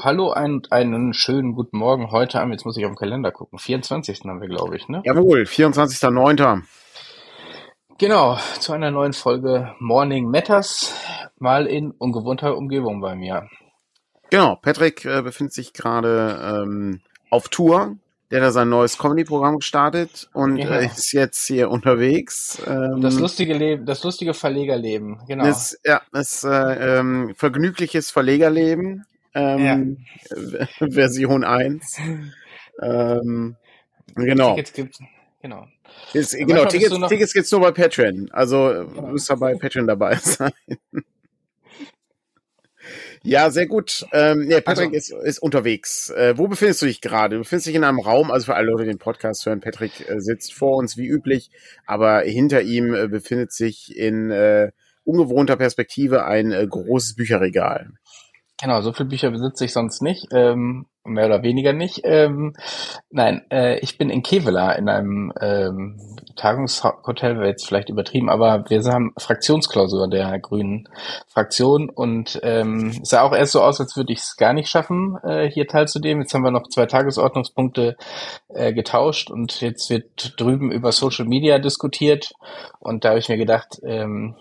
Hallo und einen schönen guten Morgen. Heute haben, jetzt muss ich auf den Kalender gucken, 24. haben wir, glaube ich, ne? Jawohl, 24.09. Genau, zu einer neuen Folge Morning Matters, mal in ungewohnter Umgebung bei mir. Genau, Patrick äh, befindet sich gerade ähm, auf Tour. Der hat sein neues Comedy-Programm gestartet und äh, ist jetzt hier unterwegs. Ähm, Das lustige Leben, das lustige Verlegerleben, genau. Das, ja, das äh, ähm, vergnügliches Verlegerleben, ähm, Version 1. Ähm, genau. Tickets gibt's, genau. Ist, Ja, genau, Tickets, du noch- Tickets gibt's nur bei Patreon. Also Genau. müsst ihr bei Patreon dabei sein. ja, sehr gut. Ähm, ja, Patrick Also- ist, ist unterwegs. Äh, wo befindest du dich gerade? Du befindest dich in einem Raum, also für alle Leute, die den Podcast hören, Patrick äh, sitzt vor uns wie üblich, aber hinter ihm äh, befindet sich in äh, ungewohnter Perspektive ein äh, großes Bücherregal. Genau, so viele Bücher besitze ich sonst nicht, ähm, mehr oder weniger nicht. Ähm, nein, äh, ich bin in Kevela in einem ähm, Tagungshotel, wäre jetzt vielleicht übertrieben, aber wir haben Fraktionsklausur der Grünen Fraktion und ähm, es sah auch erst so aus, als würde ich es gar nicht schaffen, äh, hier teilzunehmen. Jetzt haben wir noch zwei Tagesordnungspunkte äh, getauscht und jetzt wird drüben über Social Media diskutiert und da habe ich mir gedacht, ähm,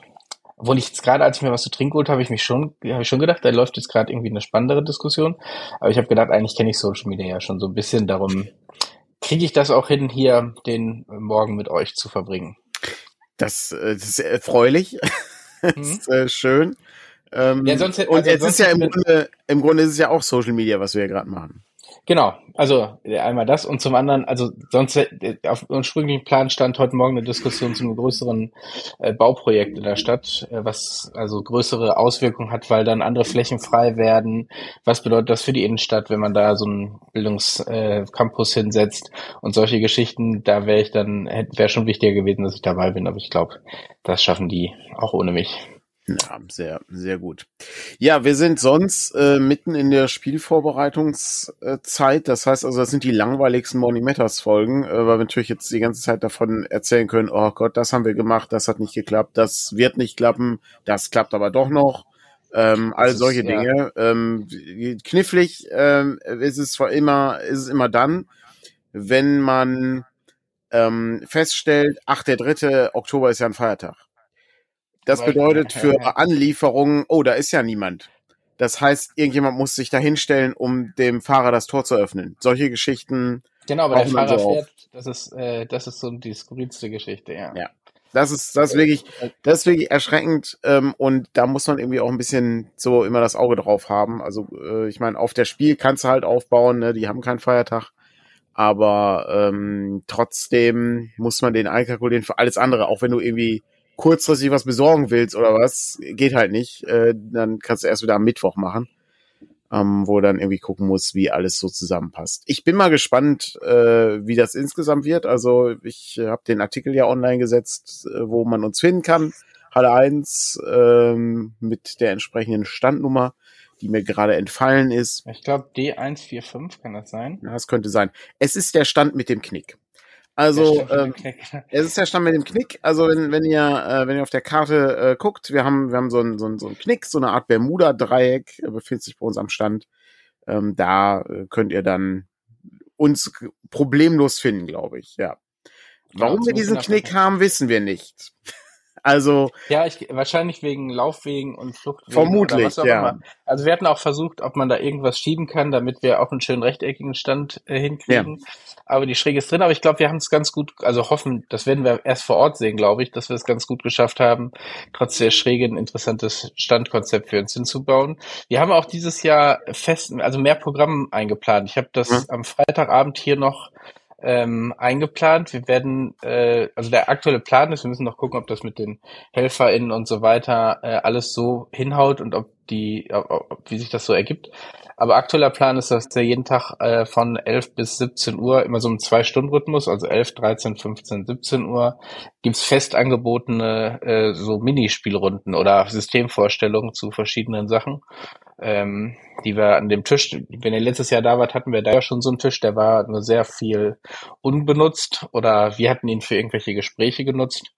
obwohl ich jetzt gerade, als ich mir was zu trinken holte, habe ich mich schon, habe ich schon gedacht, da läuft jetzt gerade irgendwie eine spannendere Diskussion. Aber ich habe gedacht, eigentlich kenne ich Social Media ja schon so ein bisschen. Darum kriege ich das auch hin, hier den Morgen mit euch zu verbringen. Das, äh, das ist erfreulich. das ist äh, schön. Ähm, Ja, sonst hätte- und also es ist ja im Grunde, im Grunde ist es ja auch Social Media, was wir ja gerade machen. Genau, also äh, einmal das und zum anderen, also sonst äh, auf ursprünglichen Plan stand heute Morgen eine Diskussion zu einem größeren äh, Bauprojekt in der Stadt, äh, was also größere Auswirkungen hat, weil dann andere Flächen frei werden. Was bedeutet das für die Innenstadt, wenn man da so einen Bildungscampus äh, hinsetzt und solche Geschichten? Da wäre ich dann, wäre schon wichtiger gewesen, dass ich dabei bin, aber ich glaube, das schaffen die auch ohne mich. Ja, sehr, sehr gut. Ja, wir sind sonst äh, mitten in der Spielvorbereitungszeit. Das heißt also, das sind die langweiligsten Morning Matters Folgen, äh, weil wir natürlich jetzt die ganze Zeit davon erzählen können, oh Gott, das haben wir gemacht, das hat nicht geklappt, das wird nicht klappen, das klappt aber doch noch. Ähm, all ist, solche ja. Dinge. Ähm, knifflig ähm, ist es zwar immer, ist es immer dann, wenn man ähm, feststellt, ach, der dritte Oktober ist ja ein Feiertag. Das bedeutet für Anlieferungen, oh, da ist ja niemand. Das heißt, irgendjemand muss sich da hinstellen, um dem Fahrer das Tor zu öffnen. Solche Geschichten, Genau, aber der Fahrer so auf. fährt, das ist, äh, das ist so die skurrilste Geschichte, ja. Ja. das ist, das ist wirklich, das ist wirklich erschreckend ähm, und da muss man irgendwie auch ein bisschen so immer das Auge drauf haben. Also äh, ich meine, auf der Spiel kannst du halt aufbauen, ne? die haben keinen Feiertag, aber ähm, trotzdem muss man den einkalkulieren für alles andere, auch wenn du irgendwie kurzfristig was besorgen willst oder was, geht halt nicht. Äh, dann kannst du erst wieder am Mittwoch machen, ähm, wo dann irgendwie gucken muss, wie alles so zusammenpasst. Ich bin mal gespannt, äh, wie das insgesamt wird. Also ich äh, habe den Artikel ja online gesetzt, äh, wo man uns finden kann. Halle 1 ähm, mit der entsprechenden Standnummer, die mir gerade entfallen ist. Ich glaube D145 kann das sein. Ja, Das könnte sein. Es ist der Stand mit dem Knick. Also ähm, es ist der Stand mit dem Knick. Also wenn, wenn ihr äh, wenn ihr auf der Karte äh, guckt, wir haben wir haben so einen so einen, so einen Knick, so eine Art Bermuda-Dreieck äh, befindet sich bei uns am Stand. Ähm, da äh, könnt ihr dann uns problemlos finden, glaube ich. Ja. Warum Ja, wir diesen. Knick haben, wissen wir nicht. Also Ja, ich, wahrscheinlich wegen Laufwegen und Fluchtwegen. Vermutlich, ja. Immer. Also wir hatten auch versucht, ob man da irgendwas schieben kann, damit wir auch einen schönen rechteckigen Stand äh, hinkriegen. Aber die Schräge ist drin. Aber ich glaube, wir haben es ganz gut, also hoffen, das werden wir erst vor Ort sehen, glaube ich, dass wir es ganz gut geschafft haben, trotz der Schräge ein interessantes Standkonzept für uns hinzubauen. Wir haben auch dieses Jahr fest, also mehr Programm eingeplant. Ich habe das Mhm. am Freitagabend hier noch ähm, eingeplant. Wir werden, äh, also der aktuelle Plan ist, wir müssen noch gucken, ob das mit den HelferInnen und so weiter äh, alles so hinhaut und ob die, ob, wie sich das so ergibt. Aber aktueller Plan ist, dass der jeden Tag äh, von 11 bis 17 Uhr immer so im Zwei-Stunden-Rhythmus, also 11, 13, 15, 17 Uhr, gibt's fest angebotene äh, so Minispielrunden oder Systemvorstellungen zu verschiedenen Sachen ähm, die wir an dem Tisch, wenn ihr letztes Jahr da wart, hatten wir da ja schon so einen Tisch, der war nur sehr viel unbenutzt oder wir hatten ihn für irgendwelche Gespräche genutzt.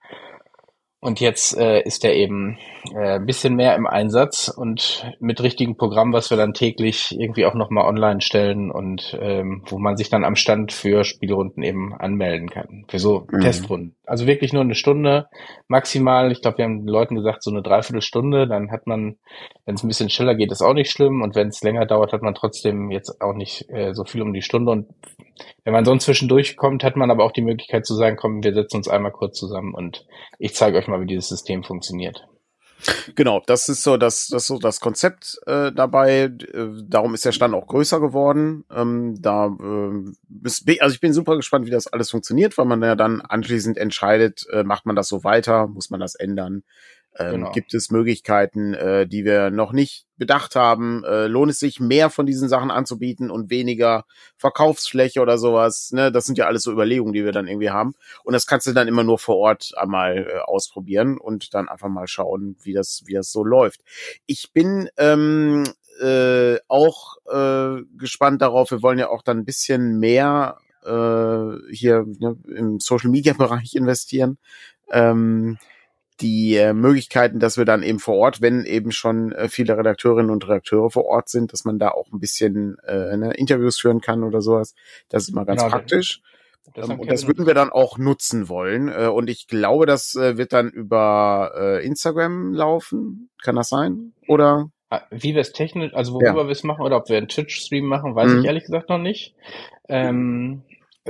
Und jetzt äh, ist er eben äh, ein bisschen mehr im Einsatz und mit richtigen Programm, was wir dann täglich irgendwie auch nochmal online stellen und ähm, wo man sich dann am Stand für Spielrunden eben anmelden kann, für so mhm. Testrunden. Also wirklich nur eine Stunde maximal. Ich glaube, wir haben den Leuten gesagt, so eine Dreiviertelstunde. Dann hat man, wenn es ein bisschen schneller geht, ist auch nicht schlimm. Und wenn es länger dauert, hat man trotzdem jetzt auch nicht äh, so viel um die Stunde. Und wenn man sonst zwischendurch kommt, hat man aber auch die Möglichkeit zu sagen, komm, wir setzen uns einmal kurz zusammen und ich zeige euch mal, wie dieses System funktioniert. Genau, das ist so das, das ist so das Konzept äh, dabei. Äh, darum ist der Stand auch größer geworden. Ähm, da äh, bis, also ich bin super gespannt, wie das alles funktioniert, weil man ja dann anschließend entscheidet, äh, macht man das so weiter, muss man das ändern. Ähm, genau. Gibt es Möglichkeiten, äh, die wir noch nicht bedacht haben? Äh, lohnt es sich, mehr von diesen Sachen anzubieten und weniger Verkaufsfläche oder sowas? Ne? Das sind ja alles so Überlegungen, die wir dann irgendwie haben. Und das kannst du dann immer nur vor Ort einmal äh, ausprobieren und dann einfach mal schauen, wie das, wie das so läuft. Ich bin ähm, äh, auch äh, gespannt darauf. Wir wollen ja auch dann ein bisschen mehr äh, hier ne, im Social Media Bereich investieren. Ähm, die äh, Möglichkeiten, dass wir dann eben vor Ort, wenn eben schon äh, viele Redakteurinnen und Redakteure vor Ort sind, dass man da auch ein bisschen äh, ne, Interviews führen kann oder sowas. Das ist immer ganz genau, praktisch. Das ähm, und das würden wir dann auch nutzen wollen. Äh, und ich glaube, das äh, wird dann über äh, Instagram laufen. Kann das sein? Oder? Ah, wie wir es technisch, also worüber ja. wir es machen oder ob wir einen Twitch-Stream machen, weiß mhm. ich ehrlich gesagt noch nicht. Ähm,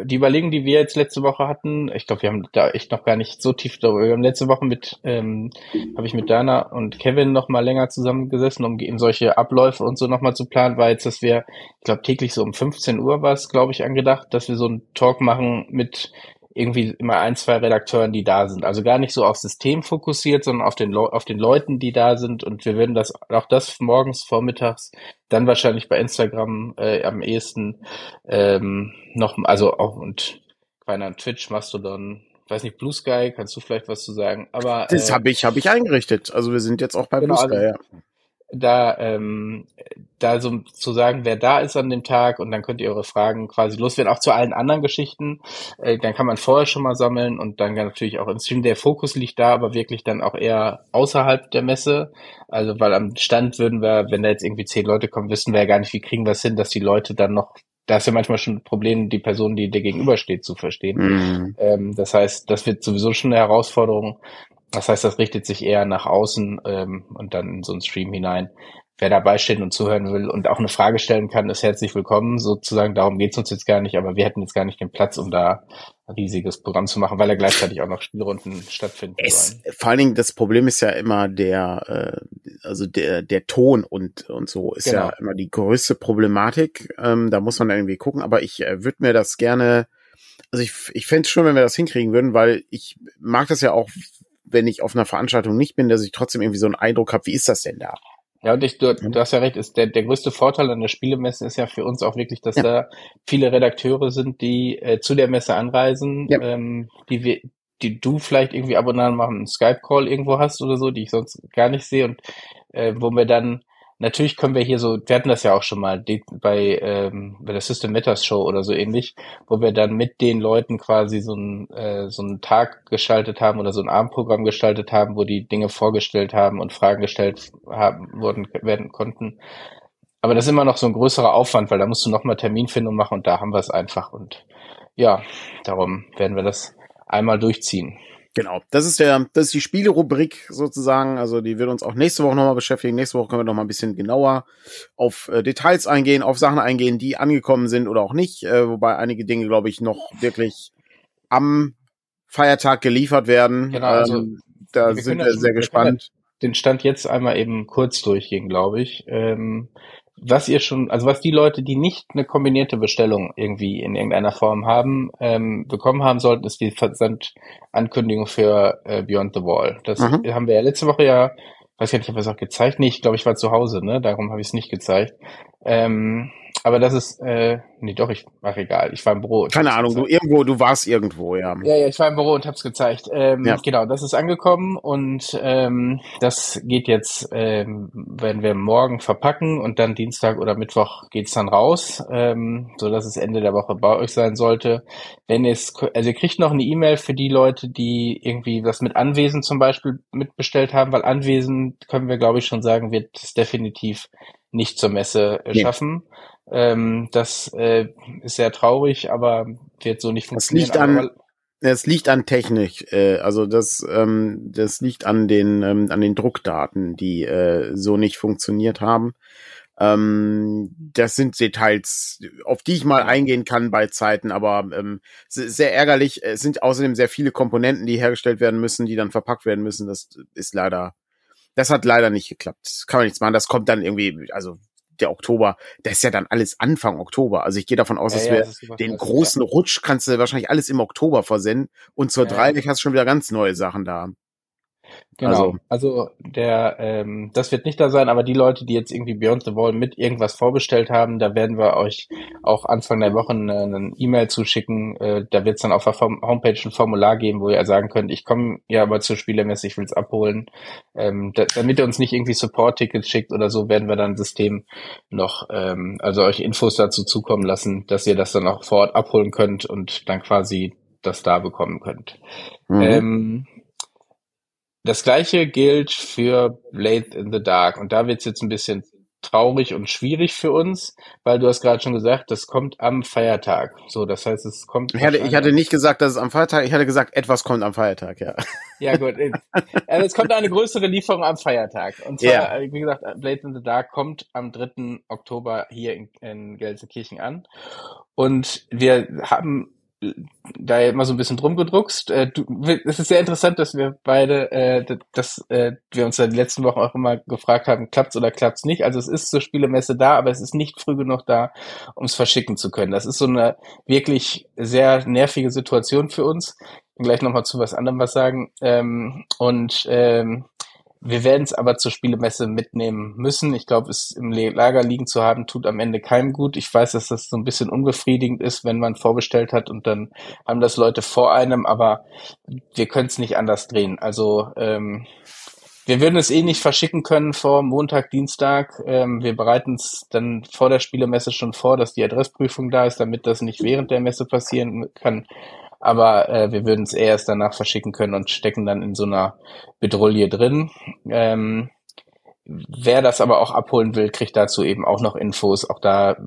die Überlegung, die wir jetzt letzte Woche hatten, ich glaube, wir haben da echt noch gar nicht so tief darüber. Wir haben letzte Woche mit, ähm, habe ich mit Dana und Kevin noch mal länger zusammengesessen, um eben solche Abläufe und so noch mal zu planen, war jetzt, dass wir, ich glaube, täglich so um 15 Uhr war es, glaube ich, angedacht, dass wir so einen Talk machen mit irgendwie immer ein, zwei Redakteuren, die da sind. Also gar nicht so aufs System fokussiert, sondern auf den, auf den Leuten, die da sind. Und wir würden das, auch das morgens, vormittags, dann wahrscheinlich bei Instagram äh, am ehesten ähm, noch, also auch und kleiner Twitch, Mastodon, weiß nicht, Blue Sky, kannst du vielleicht was zu sagen? Aber das äh, habe ich, habe ich eingerichtet. Also wir sind jetzt auch bei genau, Blue Sky. Also, ja da, ähm, da so zu sagen, wer da ist an dem Tag und dann könnt ihr eure Fragen quasi loswerden, auch zu allen anderen Geschichten. Äh, dann kann man vorher schon mal sammeln und dann natürlich auch im Stream. Der Fokus liegt da, aber wirklich dann auch eher außerhalb der Messe. Also weil am Stand würden wir, wenn da jetzt irgendwie zehn Leute kommen, wissen wir ja gar nicht, wie kriegen wir es hin, dass die Leute dann noch da ist ja manchmal schon ein Problem, die Person, die dir gegenübersteht, zu verstehen. Mhm. Ähm, das heißt, das wird sowieso schon eine Herausforderung. Das heißt, das richtet sich eher nach außen ähm, und dann in so einen Stream hinein. Wer dabei steht und zuhören will und auch eine Frage stellen kann, ist herzlich willkommen. Sozusagen, darum geht's uns jetzt gar nicht, aber wir hätten jetzt gar nicht den Platz, um da ein riesiges Programm zu machen, weil er gleichzeitig auch noch Spielrunden stattfinden es, sollen. Vor allen Dingen, das Problem ist ja immer der, äh, also der, der Ton und, und so ist genau. ja immer die größte Problematik. Ähm, da muss man irgendwie gucken, aber ich äh, würde mir das gerne, also ich, ich fände es schön, wenn wir das hinkriegen würden, weil ich mag das ja auch, wenn ich auf einer Veranstaltung nicht bin, dass ich trotzdem irgendwie so einen Eindruck habe, wie ist das denn da? Ja, und ich, du, du hast ja recht, ist der, der größte Vorteil an der Spielemesse ist ja für uns auch wirklich, dass ja. da viele Redakteure sind, die äh, zu der Messe anreisen, ja. ähm, die wir, die du vielleicht irgendwie ab und an mal einen Skype-Call irgendwo hast oder so, die ich sonst gar nicht sehe und äh, wo wir dann natürlich können wir hier so, wir hatten das ja auch schon mal bei, ähm, bei der System Matters Show oder so ähnlich, wo wir dann mit den Leuten quasi so einen, äh, so einen Tag gestaltet haben oder so ein Abendprogramm gestaltet haben, wo die Dinge vorgestellt haben und Fragen gestellt haben, wurden, werden konnten. Aber das ist immer noch so ein größerer Aufwand, weil da musst du nochmal Terminfindung machen und da haben wir es einfach und ja, darum werden wir das einmal durchziehen. Genau, das ist der, das ist die Spielerubrik sozusagen. Also die wird uns auch nächste Woche nochmal beschäftigen. Nächste Woche können wir nochmal ein bisschen genauer auf äh, Details eingehen, auf Sachen eingehen, die angekommen sind oder auch nicht. Äh, wobei einige Dinge, glaube ich, noch wirklich am Feiertag geliefert werden. Genau, also ähm, da wir sind wir sehr gespannt. Den Stand jetzt einmal eben kurz durchgehen, glaube ich. Ähm, was ihr schon, also was die Leute, die nicht eine kombinierte Bestellung irgendwie in irgendeiner Form haben, ähm, bekommen haben sollten, ist die Versandankündigung für äh, Beyond the Wall. Das mhm. haben wir ja letzte Woche ja, weiß ich nicht, ob wir es auch gezeigt? Nee, ich glaube, ich war zu Hause, ne? Darum habe ich es nicht gezeigt. Ähm, aber das ist, äh, nee, doch, ich, ach egal, ich war im Büro. Keine Ahnung, du irgendwo, du warst irgendwo, ja. Ja, ja, ich war im Büro und hab's gezeigt. Ähm, ja. Genau, das ist angekommen und ähm, das geht jetzt, ähm, werden wir morgen verpacken und dann Dienstag oder Mittwoch geht's dann raus, ähm, so dass es Ende der Woche bei euch sein sollte. Wenn es, also ihr kriegt noch eine E-Mail für die Leute, die irgendwie was mit Anwesen zum Beispiel mitbestellt haben, weil Anwesen können wir, glaube ich, schon sagen, wird es definitiv nicht zur Messe äh, schaffen. Ähm, das äh, ist sehr traurig, aber wird so nicht funktionieren. Das liegt an, es liegt an Technik, äh, also das, ähm, das liegt an den, ähm, an den Druckdaten, die äh, so nicht funktioniert haben. Ähm, das sind Details, auf die ich mal eingehen kann bei Zeiten, aber ähm, sehr ärgerlich. Es sind außerdem sehr viele Komponenten, die hergestellt werden müssen, die dann verpackt werden müssen. Das ist leider, das hat leider nicht geklappt. Das kann man nichts machen. Das kommt dann irgendwie, also der Oktober, das ist ja dann alles Anfang Oktober. Also ich gehe davon aus, ja, dass ja, wir das den großen ja. Rutsch kannst du wahrscheinlich alles im Oktober versenden und zur ja. Dreieck hast du schon wieder ganz neue Sachen da. Genau, also, also der, ähm, das wird nicht da sein, aber die Leute, die jetzt irgendwie Beyond the Wall mit irgendwas vorbestellt haben, da werden wir euch auch Anfang der Woche eine, eine E-Mail zuschicken. Äh, da wird es dann auf der Homepage ein Formular geben, wo ihr sagen könnt, ich komme ja aber zur Spielermesse, ich will es abholen. Ähm, da, damit ihr uns nicht irgendwie Support-Tickets schickt oder so, werden wir dann System noch, ähm, also euch Infos dazu zukommen lassen, dass ihr das dann auch vor Ort abholen könnt und dann quasi das da bekommen könnt. Mhm. Ähm, das gleiche gilt für Blade in the Dark. Und da wird's jetzt ein bisschen traurig und schwierig für uns, weil du hast gerade schon gesagt, das kommt am Feiertag. So, das heißt, es kommt. Ich hatte, ich hatte nicht gesagt, dass es am Feiertag, ich hatte gesagt, etwas kommt am Feiertag, ja. Ja, gut. Also es kommt eine größere Lieferung am Feiertag. Und zwar, ja. Äh, wie gesagt, Blade in the Dark kommt am 3. Oktober hier in, in Gelsenkirchen an. Und wir haben da immer so ein bisschen drum gedruckst. Äh, du, es ist sehr interessant, dass wir beide, äh, dass äh, wir uns in den letzten Wochen auch immer gefragt haben, klappt's oder klappt's nicht. Also es ist zur Spielemesse da, aber es ist nicht früh genug da, um es verschicken zu können. Das ist so eine wirklich sehr nervige Situation für uns. Ich gleich nochmal zu was anderem was sagen. Ähm, und ähm, wir werden es aber zur Spielemesse mitnehmen müssen. Ich glaube, es im Lager liegen zu haben, tut am Ende keinem gut. Ich weiß, dass das so ein bisschen unbefriedigend ist, wenn man vorbestellt hat und dann haben das Leute vor einem, aber wir können es nicht anders drehen. Also ähm, wir würden es eh nicht verschicken können vor Montag, Dienstag. Ähm, wir bereiten es dann vor der Spielemesse schon vor, dass die Adressprüfung da ist, damit das nicht während der Messe passieren kann aber äh, wir würden es erst danach verschicken können und stecken dann in so einer Bedrulle drin. Ähm, wer das aber auch abholen will, kriegt dazu eben auch noch Infos. Auch da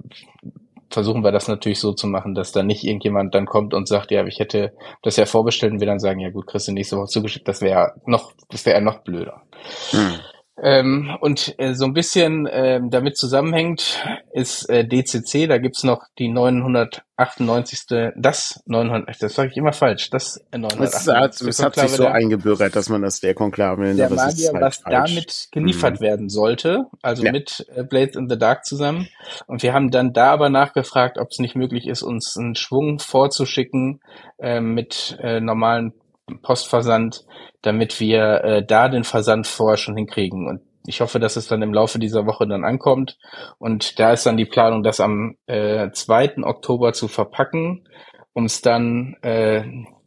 versuchen wir das natürlich so zu machen, dass da nicht irgendjemand dann kommt und sagt, ja, ich hätte das ja vorbestellt und wir dann sagen, ja gut, kriegst du nächste Woche zugeschickt, das wäre noch, das wäre noch blöder. Hm. Ähm, und äh, so ein bisschen ähm, damit zusammenhängt ist äh, DCC, da gibt's noch die 998. Das 900, das sage ich immer falsch, das 998. Das, das hat sich so eingebürgert, dass man das der Konklave nennt. Der Magier, halt was falsch. damit geliefert mhm. werden sollte, also ja. mit äh, Blades in the Dark zusammen. Und wir haben dann da aber nachgefragt, ob es nicht möglich ist, uns einen Schwung vorzuschicken äh, mit äh, normalen Postversand, damit wir äh, da den Versand vorher schon hinkriegen. Und ich hoffe, dass es dann im Laufe dieser Woche dann ankommt. Und da ist dann die Planung, das am äh, 2. Oktober zu verpacken, um es dann äh,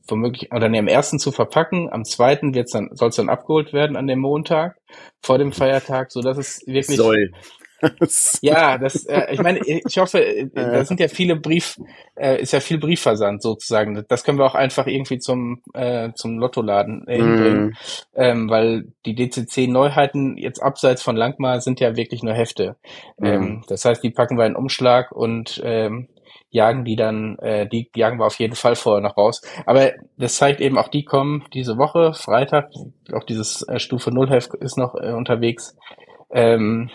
womöglich, oder nee, am ersten zu verpacken, am zweiten wird's dann, soll es dann abgeholt werden an dem Montag vor dem Feiertag, so es wirklich. Soll ja, das, äh, ich meine, ich hoffe, äh, da sind ja viele Brief, äh, ist ja viel Briefversand sozusagen. Das können wir auch einfach irgendwie zum äh, zum Lottoladen äh, hinbringen, mm. ähm, weil die DCC Neuheiten jetzt abseits von Langmar sind ja wirklich nur Hefte. Mm. Ähm, das heißt, die packen wir in Umschlag und ähm, jagen die dann, äh, die jagen wir auf jeden Fall vorher noch raus. Aber das zeigt eben auch, die kommen diese Woche, Freitag, auch dieses äh, Stufe Null Heft ist noch äh, unterwegs. Ähm,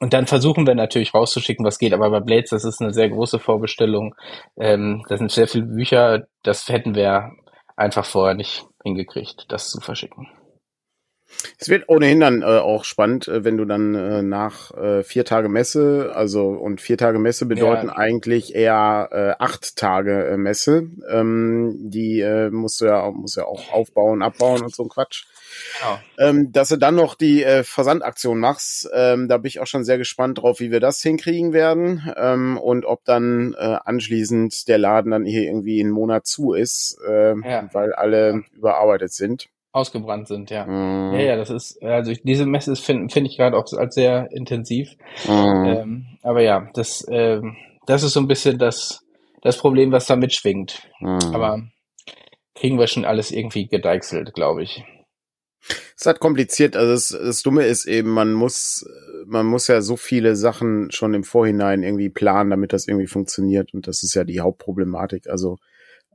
und dann versuchen wir natürlich rauszuschicken, was geht. Aber bei Blades, das ist eine sehr große Vorbestellung. Ähm, das sind sehr viele Bücher. Das hätten wir einfach vorher nicht hingekriegt, das zu verschicken. Es wird ohnehin dann äh, auch spannend, äh, wenn du dann äh, nach äh, vier Tage Messe, also und vier Tage Messe bedeuten ja. eigentlich eher äh, acht Tage äh, Messe. Ähm, die äh, musst du ja, musst ja auch aufbauen, abbauen und so ein Quatsch. Genau. Ähm, dass du dann noch die äh, Versandaktion machst, ähm, da bin ich auch schon sehr gespannt drauf, wie wir das hinkriegen werden ähm, und ob dann äh, anschließend der Laden dann hier irgendwie einen Monat zu ist, äh, ja. weil alle ja. überarbeitet sind ausgebrannt sind, ja. Mm. Ja, ja, das ist, also ich, diese Messe finde find ich gerade auch als sehr intensiv. Mm. Ähm, aber ja, das, ähm, das ist so ein bisschen das, das Problem, was da mitschwingt. Mm. Aber kriegen wir schon alles irgendwie gedeichselt, glaube ich. Es ist halt kompliziert. Also das, das Dumme ist eben, man muss, man muss ja so viele Sachen schon im Vorhinein irgendwie planen, damit das irgendwie funktioniert. Und das ist ja die Hauptproblematik. Also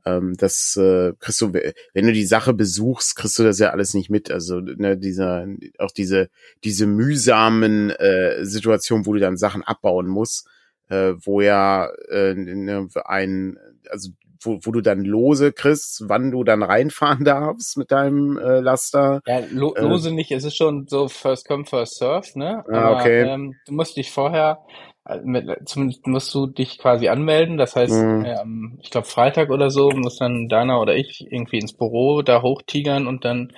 ähm, das äh, kriegst du, wenn du die Sache besuchst, kriegst du das ja alles nicht mit. Also ne, dieser, auch diese, diese mühsamen äh, Situationen, wo du dann Sachen abbauen musst, äh, wo ja äh, ne, ein, also wo, wo du dann Lose kriegst, wann du dann reinfahren darfst mit deinem äh, Laster. Ja, lo äh, Lose äh, nicht, es ist schon so First Come, First Serve, ne? Ah, Aber, okay. Ähm, du musst dich vorher zumindest musst du dich quasi anmelden. Das heißt, mhm. ähm, ich glaube Freitag oder so muss dann Dana oder ich irgendwie ins Büro da hochtigern und dann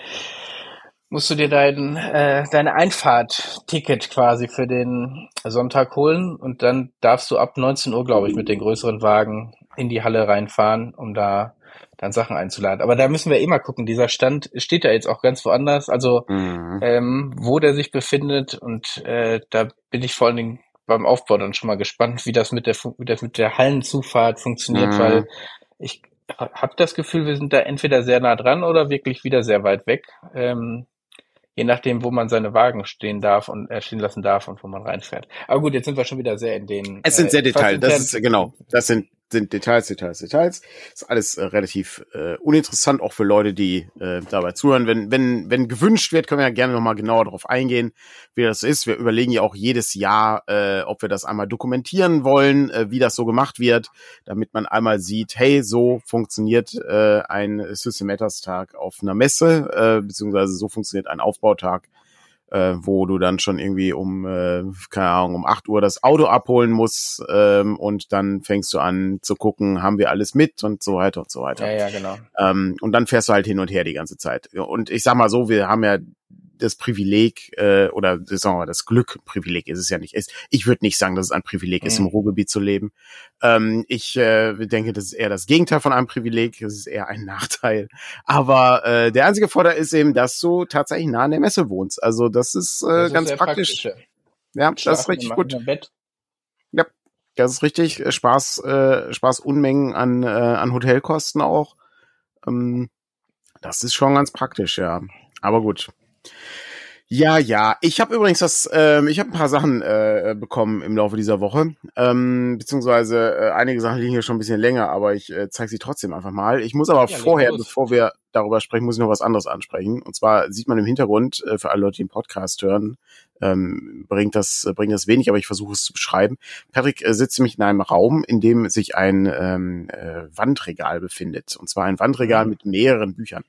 musst du dir dein äh, deine Einfahrt-Ticket quasi für den Sonntag holen und dann darfst du ab 19 Uhr, glaube ich, mit den größeren Wagen in die Halle reinfahren, um da dann Sachen einzuladen. Aber da müssen wir immer gucken. Dieser Stand steht ja jetzt auch ganz woanders. Also mhm. ähm, wo der sich befindet und äh, da bin ich vor allen Dingen beim Aufbau dann schon mal gespannt, wie das mit der, wie das mit der Hallenzufahrt funktioniert, mhm. weil ich habe das Gefühl, wir sind da entweder sehr nah dran oder wirklich wieder sehr weit weg. Ähm, je nachdem, wo man seine Wagen stehen darf und äh, stehen lassen darf und wo man reinfährt. Aber gut, jetzt sind wir schon wieder sehr in den. Es sind sehr äh, Details. Das ist genau. Das sind sind Details, Details, Details. Ist alles äh, relativ äh, uninteressant, auch für Leute, die äh, dabei zuhören. Wenn, wenn, wenn gewünscht wird, können wir ja gerne nochmal genauer darauf eingehen, wie das ist. Wir überlegen ja auch jedes Jahr, äh, ob wir das einmal dokumentieren wollen, äh, wie das so gemacht wird, damit man einmal sieht, hey, so funktioniert äh, ein System Matters Tag auf einer Messe, äh, beziehungsweise so funktioniert ein Aufbautag äh, wo du dann schon irgendwie um, äh, keine Ahnung, um acht Uhr das Auto abholen musst ähm, und dann fängst du an zu gucken, haben wir alles mit und so weiter und so weiter. Ja, ja, genau. Ähm, und dann fährst du halt hin und her die ganze Zeit. Und ich sag mal so, wir haben ja das Privileg äh, oder sagen wir mal, das Glück, Privileg ist es ja nicht. Ist. Ich würde nicht sagen, dass es ein Privileg mhm. ist, im. Ruhrgebiet zu leben. Ähm, ich äh, denke, das ist eher das Gegenteil von einem Privileg. Das ist eher ein Nachteil. Aber äh, der einzige Vorteil ist eben, dass du tatsächlich nah an der Messe wohnst. Also das ist, äh, das ist ganz praktisch. praktisch. Ja, das ist richtig gut. Ja, das ist richtig. Spaß, äh, Spaß Unmengen an, äh, an Hotelkosten auch. Ähm, das ist schon ganz praktisch, ja. Aber gut. Ja, ja. Ich habe übrigens das, ähm, ich habe ein paar Sachen äh, bekommen im Laufe dieser Woche. Ähm, beziehungsweise äh, einige Sachen liegen hier schon ein bisschen länger, aber ich äh, zeige sie trotzdem einfach mal. Ich muss aber ja, vorher, bevor wir darüber sprechen, muss ich noch was anderes ansprechen. Und zwar sieht man im Hintergrund, äh, für alle Leute, die den Podcast hören, ähm, bringt das bringt das wenig, aber ich versuche es zu beschreiben. Patrick äh, sitzt nämlich in einem Raum, in dem sich ein ähm, äh, Wandregal befindet. Und zwar ein Wandregal mhm. mit mehreren Büchern.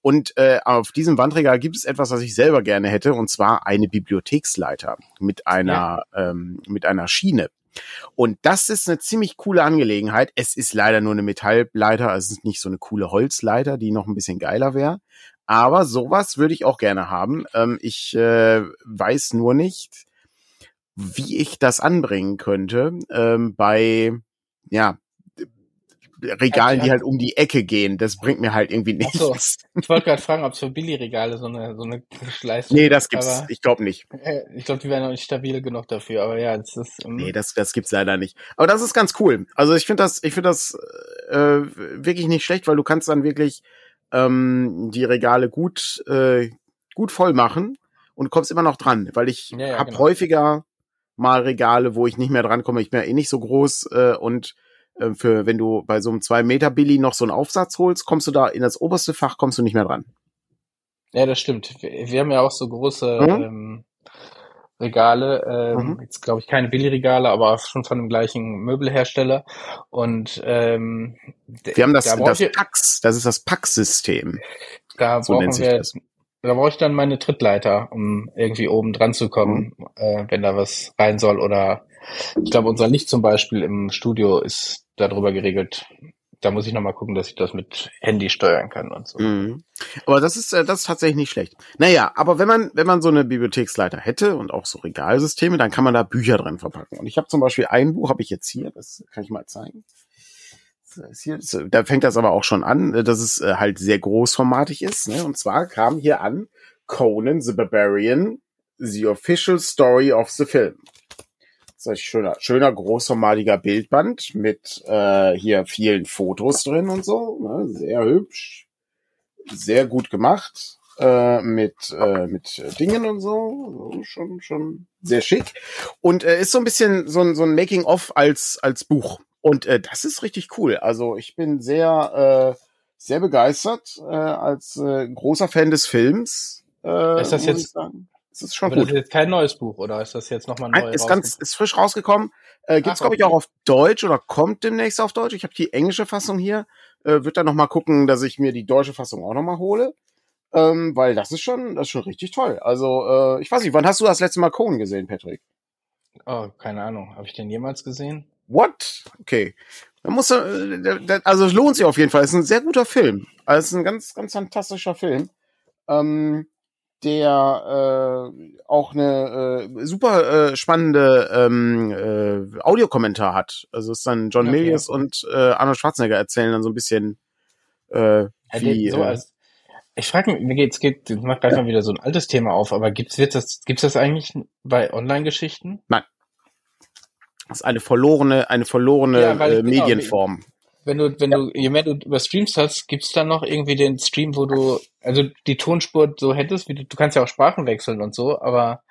Und äh, auf diesem Wandregal gibt es etwas, was ich selber gerne hätte, und zwar eine Bibliotheksleiter mit einer ja. ähm, mit einer Schiene. Und das ist eine ziemlich coole Angelegenheit. Es ist leider nur eine Metallleiter, also es ist nicht so eine coole Holzleiter, die noch ein bisschen geiler wäre. Aber sowas würde ich auch gerne haben. Ähm, ich äh, weiß nur nicht, wie ich das anbringen könnte ähm, bei ja Regalen, die halt um die Ecke gehen. Das bringt mir halt irgendwie nichts. So, ich wollte gerade fragen, ob es für Billigregale so eine so eine Leistung Nee, das gibt's. Aber, ich glaube nicht. Äh, ich glaube, die wären noch nicht stabil genug dafür. Aber ja, das ist. Um nee, das das gibt's leider nicht. Aber das ist ganz cool. Also ich finde das ich finde das äh, wirklich nicht schlecht, weil du kannst dann wirklich ähm, die Regale gut, äh, gut voll machen und kommst immer noch dran, weil ich ja, ja, habe genau. häufiger mal Regale, wo ich nicht mehr dran komme. Ich bin ja eh nicht so groß äh, und äh, für wenn du bei so einem 2 Meter Billy noch so einen Aufsatz holst, kommst du da in das oberste Fach, kommst du nicht mehr dran. Ja, das stimmt. Wir, wir haben ja auch so große mhm. ähm, Regale, ähm, mhm. jetzt glaube ich keine Billigregale, aber schon von dem gleichen Möbelhersteller. Und ähm, wir haben das, da das Pax, das ist das Pax-System. Da so brauchen wir, das. da brauche ich dann meine Trittleiter, um irgendwie oben dran zu kommen, mhm. äh, wenn da was rein soll. Oder ich glaube, unser Licht zum Beispiel im Studio ist darüber geregelt. Da muss ich nochmal gucken, dass ich das mit Handy steuern kann und so. Mhm. Aber das ist, äh, das ist tatsächlich nicht schlecht. Naja, aber wenn man, wenn man so eine Bibliotheksleiter hätte und auch so Regalsysteme, dann kann man da Bücher drin verpacken. Und ich habe zum Beispiel ein Buch, habe ich jetzt hier, das kann ich mal zeigen. Hier, da fängt das aber auch schon an, dass es äh, halt sehr großformatig ist. Ne? Und zwar kam hier an Conan the Barbarian, The Official Story of the Film. Ein schöner, schöner großformatiger Bildband mit äh, hier vielen Fotos drin und so. Ne? Sehr hübsch, sehr gut gemacht äh, mit äh, mit Dingen und so. so, schon schon sehr schick und äh, ist so ein bisschen so ein so ein Making of als als Buch und äh, das ist richtig cool. Also ich bin sehr, äh, sehr begeistert äh, als äh, großer Fan des Films. Äh, ist das jetzt? Das ist schon aber gut. Das ist jetzt kein neues Buch oder ist das jetzt nochmal neu? Ist ganz, ist frisch rausgekommen. Äh, gibt's glaube ich auch auf Deutsch oder kommt demnächst auf Deutsch. Ich habe die englische Fassung hier. Äh, wird dann noch mal gucken, dass ich mir die deutsche Fassung auch noch mal hole. Ähm, weil das ist schon, das ist schon richtig toll. Also äh, ich weiß nicht, wann hast du das letzte Mal Cohen gesehen, Patrick? Oh, keine Ahnung. Habe ich den jemals gesehen? What? Okay. Da muss also es lohnt sich auf jeden Fall. Es ist ein sehr guter Film. Also es ist ein ganz, ganz fantastischer Film. Ähm, der äh, auch eine äh, super äh, spannende ähm, äh, Audiokommentar hat. Also es ist dann John okay. Milius und äh, Arnold Schwarzenegger erzählen dann so ein bisschen äh, wie, so äh, ich frage mich, mir geht's geht, ich mach gleich mal wieder so ein altes Thema auf, aber gibt's wird das gibt's das eigentlich bei Online-Geschichten? Nein. Das ist eine verlorene, eine verlorene ja, äh, genau, Medienform. Wenn du, wenn du, je mehr du über Streams hast, gibt's dann noch irgendwie den Stream, wo du, also die Tonspur so hättest, wie du, du kannst ja auch Sprachen wechseln und so, aber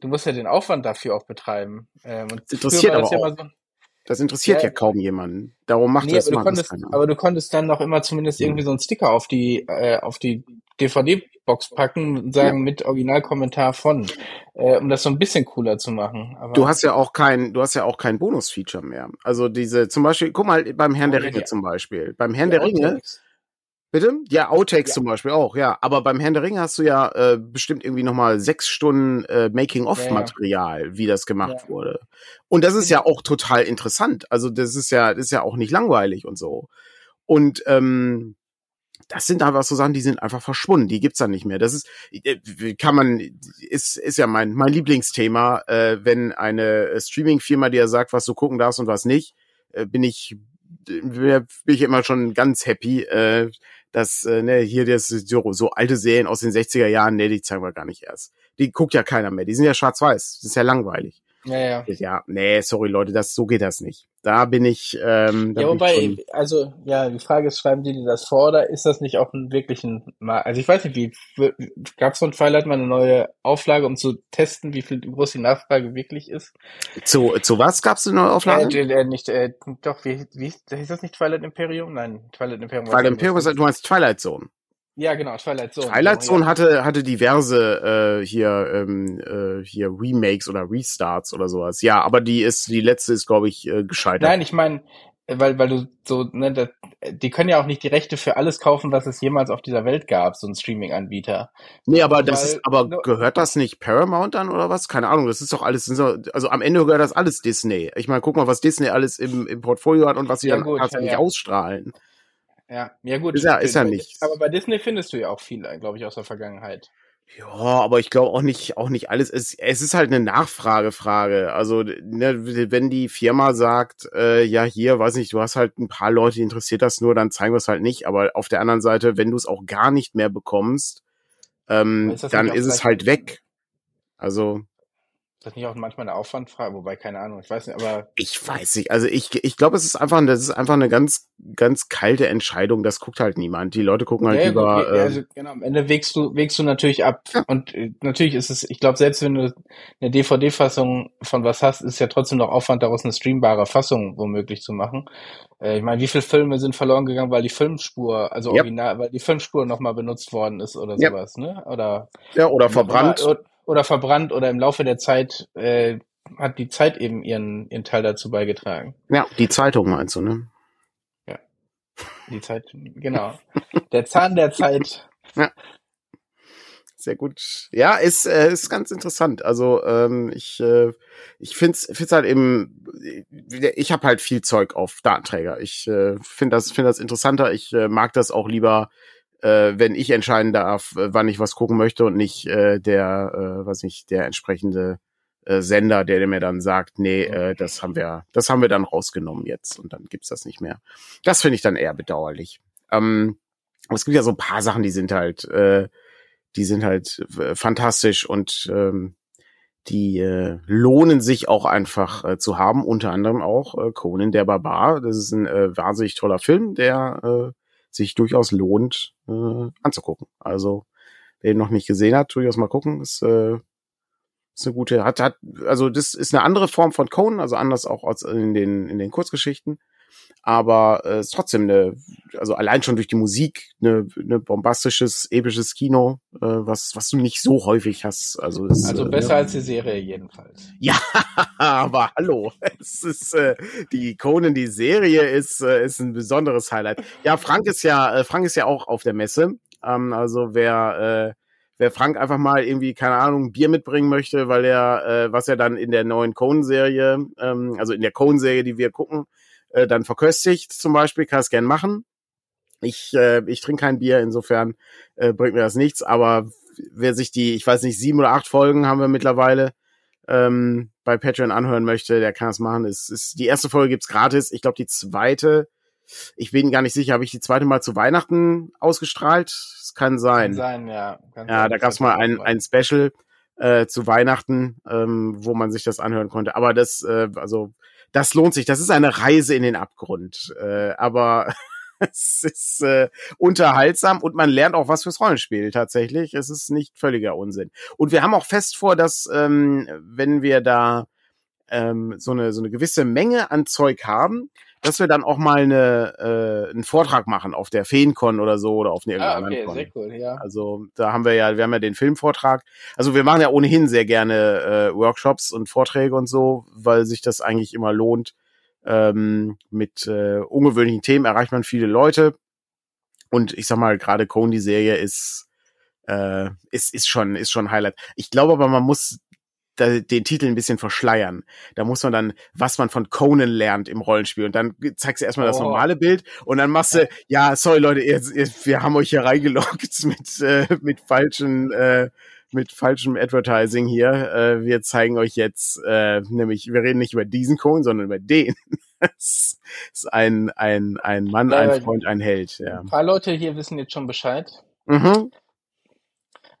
du musst ja den Aufwand dafür auch betreiben. Ähm, und das interessiert aber ja auch. So, das interessiert ja, ja, kaum jemanden. Darum macht nee, das aber du konntest, Aber du konntest dann noch immer zumindest irgendwie so einen Sticker auf die, äh, auf die DVD-Box packen und sagen ja. mit Originalkommentar von, äh, um das so ein bisschen cooler zu machen. Aber du hast ja auch kein, du hast ja auch kein Bonus-Feature mehr. Also diese, zum Beispiel, guck mal beim Herrn oh, der Ringe ja. zum Beispiel. Beim Herrn der Ringe. Bitte? Ja, Outtakes ja. zum Beispiel auch, ja. Aber beim Herrn der Ringe hast du ja äh, bestimmt irgendwie nochmal sechs Stunden äh, Making-of-Material, wie das gemacht wurde. Und das ist ja auch total interessant. Also das ist ja, das ist ja auch nicht langweilig und so. Und ähm, das sind einfach so Sachen, die sind einfach verschwunden, die gibt's dann nicht mehr. Das ist, äh, kann man, ist, ist ja mein, mein Lieblingsthema, äh, wenn eine Streaming-Firma dir sagt, was du gucken darfst und was nicht, äh, bin ich, bin ich immer schon ganz happy, äh, dass, äh, ne, hier das, so, so alte Serien aus den 60er Jahren, ne, die zeigen wir gar nicht erst. Die guckt ja keiner mehr, die sind ja schwarz-weiß, das ist ja langweilig. Ja, ja. Ja, nee, sorry Leute, das so geht das nicht. Da bin ich. Ähm, da ja, wobei, ich also ja, die Frage ist, schreiben die dir das vor oder ist das nicht auch ein wirklichen Mal? Also ich weiß nicht, wie gab es von Twilight mal eine neue Auflage, um zu testen, wie viel wie groß die Nachfrage wirklich ist? Zu zu was gab's eine neue Auflage? Äh, äh, nicht, äh, doch wie wie ist das nicht Twilight Imperium? Nein, Twilight Imperium. Twilight Imperium, du meinst Twilight Zone. Ja, genau, Twilight Zone. Twilight Zone ja. hatte, hatte diverse äh, hier, ähm, äh, hier Remakes oder Restarts oder sowas. Ja, aber die ist, die letzte ist, glaube ich, äh, gescheitert. Nein, ich meine, weil, weil du so, ne, das, die können ja auch nicht die Rechte für alles kaufen, was es jemals auf dieser Welt gab, so ein Streaming-Anbieter. Nee, aber weil, das ist, aber gehört das nicht Paramount dann oder was? Keine Ahnung, das ist doch alles, also am Ende gehört das alles Disney. Ich meine, guck mal, was Disney alles im, im Portfolio hat und was sie ja, dann gut, tatsächlich ja. ausstrahlen. Ja, ja gut. Ist ja, ist ja nicht. Aber bei Disney findest du ja auch viel, glaube ich, aus der Vergangenheit. Ja, aber ich glaube auch nicht, auch nicht alles. Es, es ist halt eine Nachfragefrage. Also, ne, wenn die Firma sagt, äh, ja, hier, weiß nicht, du hast halt ein paar Leute, die interessiert das nur, dann zeigen wir es halt nicht. Aber auf der anderen Seite, wenn du es auch gar nicht mehr bekommst, ähm, ist dann ist es halt weg. Also das nicht auch manchmal eine Aufwandfrage? Wobei, keine Ahnung, ich weiß nicht, aber. Ich weiß nicht. Also ich, ich glaube, es ist einfach, das ist einfach eine ganz, ganz kalte Entscheidung. Das guckt halt niemand. Die Leute gucken halt ja, über. Okay, äh, also, genau, am Ende wägst du, wägst du natürlich ab. Ja. Und äh, natürlich ist es, ich glaube, selbst wenn du eine DVD-Fassung von was hast, ist ja trotzdem noch Aufwand, daraus eine streambare Fassung womöglich zu machen. Äh, ich meine, wie viele Filme sind verloren gegangen, weil die Filmspur, also yep. original, weil die Filmspur nochmal benutzt worden ist oder sowas, ne? Oder. Ja, oder verbrannt. Oder, oder verbrannt oder im Laufe der Zeit äh, hat die Zeit eben ihren, ihren Teil dazu beigetragen. Ja, die Zeitung meinst du, ne? Ja. Die Zeit, genau. Der Zahn der Zeit. Ja. sehr gut. Ja, ist, äh, ist ganz interessant. Also ähm, ich, äh, ich finde es halt eben, ich habe halt viel Zeug auf Datenträger. Ich äh, finde das, finde das interessanter. Ich äh, mag das auch lieber, äh, wenn ich entscheiden darf, äh, wann ich was gucken möchte und nicht äh, der, äh, was nicht, der entsprechende äh, Sender, der mir dann sagt, nee, äh, das haben wir, das haben wir dann rausgenommen jetzt und dann gibt's das nicht mehr. Das finde ich dann eher bedauerlich. Ähm, es gibt ja so ein paar Sachen, die sind halt, äh, die sind halt äh, fantastisch und ähm, die äh, lohnen sich auch einfach äh, zu haben, unter anderem auch äh, Conan der Barbar. Das ist ein äh, wahnsinnig toller Film, der äh, sich durchaus lohnt äh, anzugucken. Also wer ihn noch nicht gesehen hat, durchaus mal gucken. Ist, äh, ist eine gute, hat, hat, also das ist eine andere Form von Conan, also anders auch als in den in den Kurzgeschichten aber äh, ist trotzdem eine, also allein schon durch die Musik, eine, eine bombastisches, episches Kino, äh, was, was du nicht so häufig hast. Also, ist, also äh, besser ja. als die Serie jedenfalls. Ja, aber hallo, es ist äh, die Conan, die Serie ist, äh, ist ein besonderes Highlight. Ja, Frank ist ja, äh, Frank ist ja auch auf der Messe. Ähm, also wer äh, wer Frank einfach mal irgendwie, keine Ahnung, Bier mitbringen möchte, weil er, äh, was er dann in der neuen Conan-Serie, ähm, also in der Conan-Serie, die wir gucken, äh, dann verköstigt zum Beispiel, kann es gern machen. Ich, äh, ich trinke kein Bier, insofern äh, bringt mir das nichts, aber wer sich die, ich weiß nicht, sieben oder acht Folgen haben wir mittlerweile ähm, bei Patreon anhören möchte, der kann es machen. Es ist, die erste Folge gibt's gratis. Ich glaube, die zweite, ich bin gar nicht sicher, habe ich die zweite mal zu Weihnachten ausgestrahlt? Es kann sein. Kann sein, ja. Kann Ja, sein, da gab's mal ein, ein Special äh, zu Weihnachten, ähm, wo man sich das anhören konnte. Aber das, äh, also, das lohnt sich. Das ist eine Reise in den Abgrund. Äh, aber es ist äh, unterhaltsam und man lernt auch was fürs Rollenspiel tatsächlich. Es ist nicht völliger Unsinn. Und wir haben auch fest vor, dass ähm, wenn wir da ähm, so eine so eine gewisse Menge an Zeug haben, dass wir dann auch mal eine, äh, einen Vortrag machen auf der Feencon oder so oder auf einer Ah, okay, Con. sehr cool, ja. Also da haben wir ja, wir haben ja den Filmvortrag. Also wir machen ja ohnehin sehr gerne äh, Workshops und Vorträge und so, weil sich das eigentlich immer lohnt. Ähm, mit äh, ungewöhnlichen Themen erreicht man viele Leute. Und ich sag mal, gerade Cohn, die Serie ist, äh, ist, ist schon, ist schon ein Highlight. Ich glaube aber, man muss den Titel ein bisschen verschleiern. Da muss man dann, was man von Conan lernt im Rollenspiel. Und dann zeigst du erstmal das Oh. normale Bild und dann machst du, ja, sorry Leute, ihr, ihr, wir haben euch hier reingeloggt mit, äh, mit falschen, äh, mit falschem Advertising hier. Äh, wir zeigen euch jetzt, äh, nämlich, wir reden nicht über diesen Conan, sondern über den. das ist ein, ein, ein Mann, ein aber- Freund, ein Held, ja. Ein paar Leute hier wissen jetzt schon Bescheid, Mhm.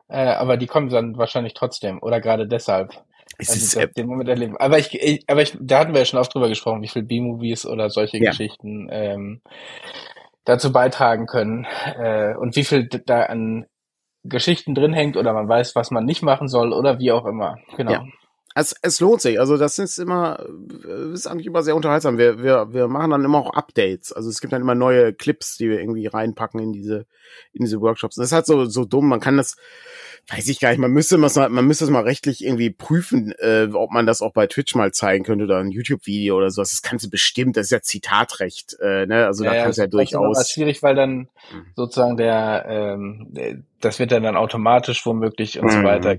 Äh, aber die kommen dann wahrscheinlich trotzdem oder gerade deshalb. Es Also ist, äh, den Moment erleben. Aber ich, ich, aber ich, da hatten wir ja schon oft drüber gesprochen, wie viel B-Movies oder solche Ja. Geschichten ähm, dazu beitragen können äh, und wie viel da an Geschichten drin hängt oder man weiß, was man nicht machen soll oder wie auch immer. Genau. Ja. Es, es lohnt sich. Also das ist immer, äh, ist eigentlich immer sehr unterhaltsam. Wir, wir, wir machen dann immer auch Updates. Also es gibt dann immer neue Clips, die wir irgendwie reinpacken in diese, in diese Workshops. Das ist halt so, so dumm. Man kann das, weiß ich gar nicht, man müsste es mal, man müsste es mal rechtlich irgendwie prüfen, äh, ob man das auch bei Twitch mal zeigen könnte oder ein YouTube-Video oder sowas. Das kannst du bestimmt, das ist ja Zitatrecht, äh, ne? Also da kannst du ja ist trotzdem aber durchaus. schwierig, weil dann Mhm. sozusagen der, ähm, das wird dann, dann automatisch womöglich und so Mhm. weiter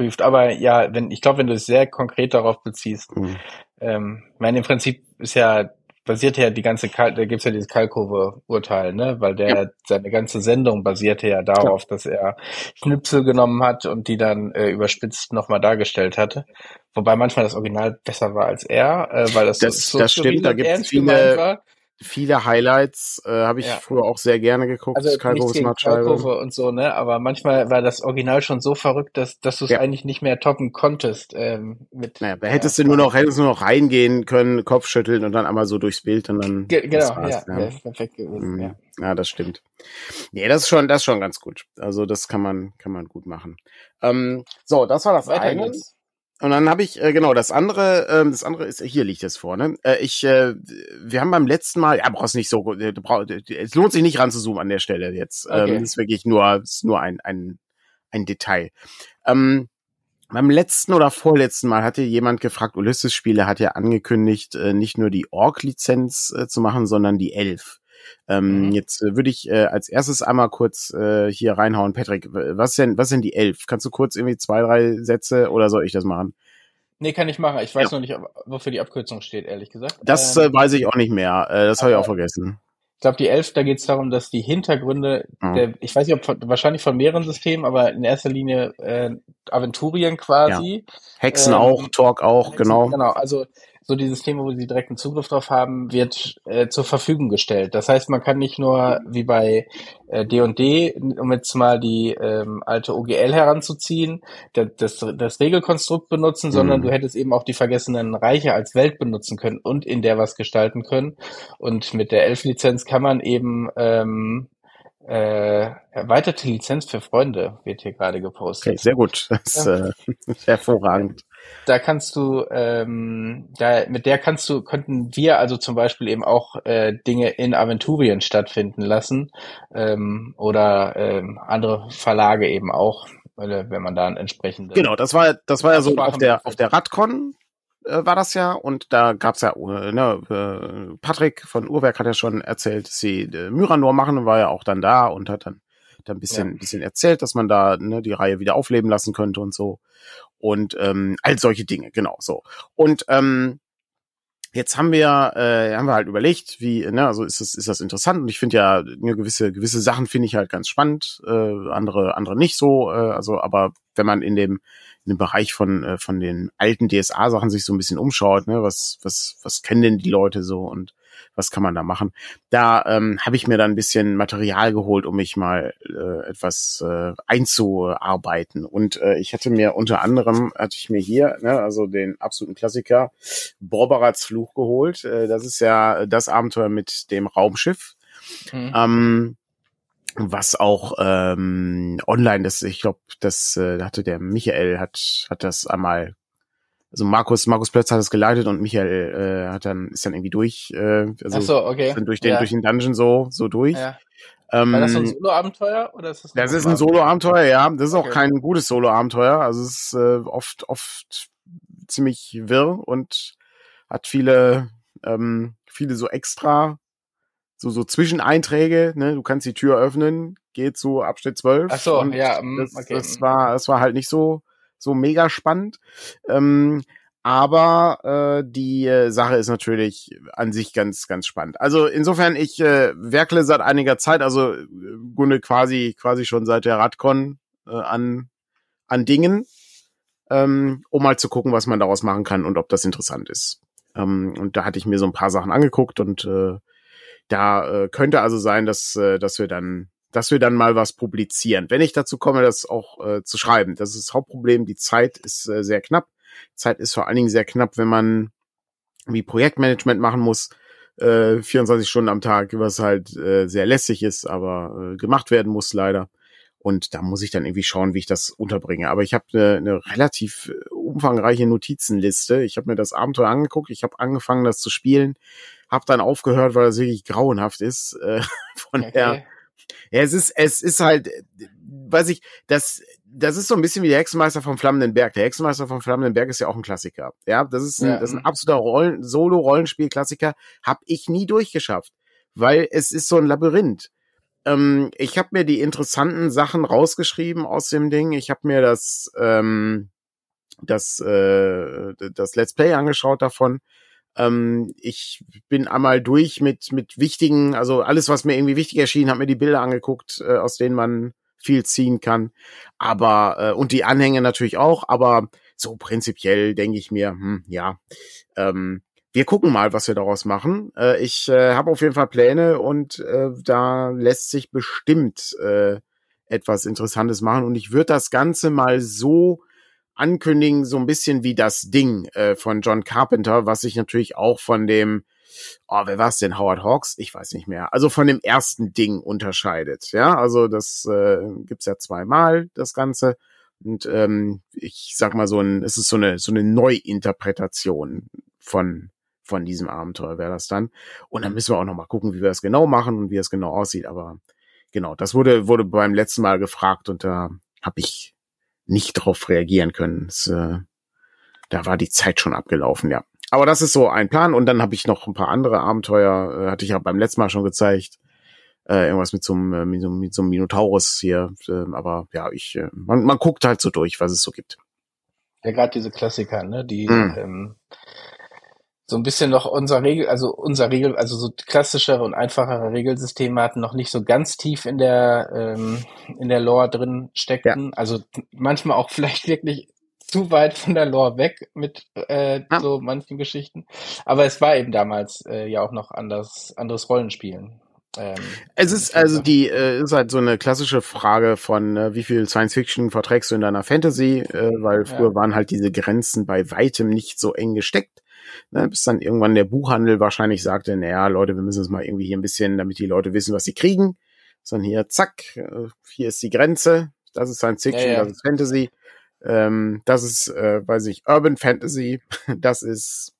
geprüft. Aber ja, wenn ich glaube, wenn du es sehr konkret darauf beziehst, Mhm. ähm, ich meine, im Prinzip ist ja basiert ja die ganze Kal da gibt's ja dieses Kalkove-Urteil, ne? Weil der seine ganze Sendung basierte ja darauf, dass er Schnipsel genommen hat und die dann äh, überspitzt nochmal dargestellt hatte. Wobei manchmal das Original besser war als er, äh, weil das, Das- so, so das stimmt, da gibt's ernst viele- gemeint war. Viele Highlights äh, habe ich Ja. früher auch sehr gerne geguckt. Also. Kalkove und so, ne? Aber manchmal war das Original schon so verrückt, dass, dass du es Ja. eigentlich nicht mehr toppen konntest. Ähm, mit Naja, da hättest du nur noch, hättest du nur noch reingehen können, Kopf schütteln und dann einmal so durchs Bild und dann. Ge das genau, war's, ja, wäre perfekt gewesen. Mhm. Ja. Ja, das stimmt. Nee, das ist schon, das ist schon ganz gut. Also das kann man, kann man gut machen. Ähm, so, das war das Weiter eine. geht's. Und dann habe ich, äh, genau, das andere, ähm, das andere ist, hier liegt es vorne. Äh, ich, äh, wir haben beim letzten Mal, ja, brauchst nicht so, äh, du brauch, es lohnt sich nicht ranzuzoomen an der Stelle jetzt. Okay. Ähm, ist wirklich nur, ist nur ein, ein, ein Detail. Ähm, beim letzten oder vorletzten Mal hatte jemand gefragt, Ulysses Spiele hat ja angekündigt, äh, nicht nur die Org-Lizenz äh, zu machen, sondern die Elf. Ähm, mhm. Jetzt äh, würde ich äh, als erstes einmal kurz äh, hier reinhauen. Patrick, was denn, was denn die elf? Kannst du kurz irgendwie zwei, drei Sätze oder soll ich das machen? Nee, kann ich machen. Ich weiß ja. noch nicht, wofür die Abkürzung steht, ehrlich gesagt. Das ähm, äh, weiß ich auch nicht mehr. Äh, das habe ich auch vergessen. Ich glaube, die elf, da geht es darum, dass die Hintergründe, mhm. der, ich weiß nicht, ob von, wahrscheinlich von mehreren Systemen, aber in erster Linie äh, Aventurien quasi. Ja. Hexen ähm, auch, Talk auch, Hexen, genau. Genau, also so die Systeme, wo sie direkten Zugriff drauf haben, wird äh, zur Verfügung gestellt. Das heißt, man kann nicht nur wie bei äh, D&D, um jetzt mal die ähm, alte OGL heranzuziehen, das, das Regelkonstrukt benutzen, mhm. sondern du hättest eben auch die vergessenen Reiche als Welt benutzen können und in der was gestalten können. Und mit der Elf-Lizenz kann man eben ähm, äh, erweiterte Lizenz für Freunde wird hier gerade gepostet. Okay, sehr gut. Das ist äh, hervorragend. Da kannst du, ähm, da, mit der kannst du, könnten wir also zum Beispiel eben auch äh, Dinge in Aventurien stattfinden lassen ähm, oder ähm, andere Verlage eben auch, wenn man da ein entsprechendes. Genau, das war, das war ja so auf der auf der Radcon äh, war das ja und da gab's ja äh, ne, äh, Patrick von Uhrwerk hat ja schon erzählt, dass sie äh, Myranor machen und war ja auch dann da und hat dann da ein bisschen, ja. bisschen erzählt, dass man da ne, die Reihe wieder aufleben lassen könnte und so. Und ähm, all solche Dinge, genau so. Und ähm, jetzt haben wir, äh, haben wir halt überlegt, wie, ne, also ist das, ist das interessant und ich finde ja, ne, gewisse, gewisse Sachen finde ich halt ganz spannend, äh, andere, andere nicht so, äh, also, aber wenn man in dem, in dem Bereich von, äh, von den alten DSA-Sachen sich so ein bisschen umschaut, ne, was, was, was kennen denn die Leute so und was kann man da machen? Da ähm, habe ich mir dann ein bisschen Material geholt, um mich mal äh, etwas äh, einzuarbeiten. Und äh, ich hatte mir unter anderem, hatte ich mir hier, ne, also den absoluten Klassiker, Borberats Fluch geholt. Äh, das ist ja das Abenteuer mit dem Raumschiff. Mhm. Ähm, was auch ähm, online, das ich glaube, das äh, hatte der Michael hat hat das einmal also Markus, Markus Plötz hat es geleitet und Michael äh, hat dann, ist dann irgendwie durch, äh, also Ach so, okay. sind durch den, ja. durch den Dungeon so, so durch. Ja. Ähm, War das so ein Solo-Abenteuer oder ist das? Das ist ein Solo-Abenteuer, ja. Das ist okay. auch kein gutes Solo-Abenteuer. Also es ist äh, oft, oft ziemlich wirr und hat viele, ähm, viele so extra, so, so Zwischeneinträge, ne? Du kannst die Tür öffnen, geht so Abschnitt 12. Ach so, ja. Mm, das, okay. das war, das war halt nicht so, so mega spannend. Ähm, aber äh, die äh, Sache ist natürlich an sich ganz, ganz spannend. Also insofern, ich äh, werkle seit einiger Zeit, also äh, Gunde quasi, quasi schon seit der Radcon äh, an, an Dingen, ähm, um mal zu gucken, was man daraus machen kann und ob das interessant ist. Ähm, und da hatte ich mir so ein paar Sachen angeguckt und äh, da äh, könnte also sein, dass, äh, dass wir dann dass wir dann mal was publizieren. Wenn ich dazu komme, das auch äh, zu schreiben. Das ist das Hauptproblem. Die Zeit ist äh, sehr knapp. Zeit ist vor allen Dingen sehr knapp, wenn man wie Projektmanagement machen muss, äh, 24 Stunden am Tag, was halt äh, sehr lässig ist, aber äh, gemacht werden muss leider. Und da muss ich dann irgendwie schauen, wie ich das unterbringe. Aber ich habe eine, eine relativ äh, umfangreiche Notizenliste. Ich habe mir das Abenteuer angeguckt, ich habe angefangen, das zu spielen, habe dann aufgehört, weil das wirklich grauenhaft ist. Äh, von okay. der ja, es ist, es ist halt, weiß ich, das, das ist so ein bisschen wie der Hexenmeister vom Flammenden Berg. Der Hexenmeister vom Flammenden Berg ist ja auch ein Klassiker. Ja, das ist ein, ja. das ist ein absoluter Rollen, Solo-Rollenspiel-Klassiker. Hab ich nie durchgeschafft, weil es ist so ein Labyrinth. Ähm, ich habe mir die interessanten Sachen rausgeschrieben aus dem Ding. Ich habe mir das, ähm, das, äh, das Let's Play angeschaut davon. Ähm, ich bin einmal durch mit, mit wichtigen, also alles, was mir irgendwie wichtig erschien, habe mir die Bilder angeguckt, äh, aus denen man viel ziehen kann. Aber, äh, und die Anhänge natürlich auch, aber so prinzipiell denke ich mir, hm, ja, ähm, wir gucken mal, was wir daraus machen. Äh, ich äh, habe auf jeden Fall Pläne und äh, da lässt sich bestimmt äh, etwas Interessantes machen. Und ich würde das Ganze mal so ankündigen, so ein bisschen wie das Ding äh, von John Carpenter, was sich natürlich auch von dem, oh, wer war es denn, Howard Hawks? Ich weiß nicht mehr. Also von dem ersten Ding unterscheidet. Ja, also das äh, gibt's ja zweimal, das Ganze. Und ähm, ich sag mal so ein, es ist so eine so eine Neuinterpretation von von diesem Abenteuer wäre das dann. Und dann müssen wir auch noch mal gucken, wie wir das genau machen und wie es genau aussieht. Aber genau, das wurde wurde beim letzten Mal gefragt und da habe ich nicht darauf reagieren können. Es, äh, da war die Zeit schon abgelaufen, ja. aber das ist so ein Plan und dann habe ich noch ein paar andere Abenteuer, äh, hatte ich ja beim letzten Mal schon gezeigt. Äh, irgendwas mit so einem, äh, mit so, mit so einem Minotaurus hier. Äh, aber ja, ich, äh, man, man guckt halt so durch, was es so gibt. Ja, gerade diese Klassiker, ne, die mm. ähm, so ein bisschen noch unser Regel, also unser Regel, also so klassischere und einfachere Regelsysteme hatten noch nicht so ganz tief in der ähm, in der Lore drin steckten. Ja. Also manchmal auch vielleicht wirklich zu weit von der Lore weg mit äh, ja. so manchen Geschichten. Aber es war eben damals äh, ja auch noch anders, anderes Rollenspielen. Ähm, es ist also die äh, ist halt so eine klassische Frage von äh, wie viel Science Fiction verträgst du in deiner Fantasy, äh, weil früher ja. waren halt diese Grenzen bei weitem nicht so eng gesteckt. Ne, bis dann irgendwann der Buchhandel wahrscheinlich sagte, naja, Leute, wir müssen es mal irgendwie hier ein bisschen, damit die Leute wissen, was sie kriegen. Sondern hier, zack, äh, hier ist die Grenze. Das ist Science Fiction, ja, ja. das ist Fantasy. Ähm, das ist, äh, weiß ich, Urban Fantasy. Das ist,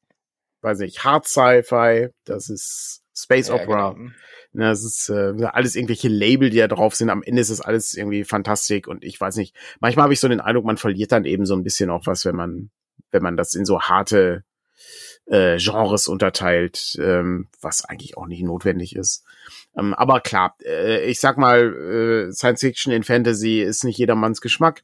weiß ich, Hard Sci-Fi. Das ist Space Opera. Genau. Ne, das ist äh, alles irgendwelche Label, die da drauf sind. Am Ende ist es alles irgendwie fantastisch und ich weiß nicht. Manchmal habe ich so den Eindruck, man verliert dann eben so ein bisschen auch was, wenn man, wenn man das in so harte äh, Genres unterteilt, ähm, was eigentlich auch nicht notwendig ist. Ähm, aber klar, äh, ich sag mal, äh, Science Fiction in Fantasy ist nicht jedermanns Geschmack.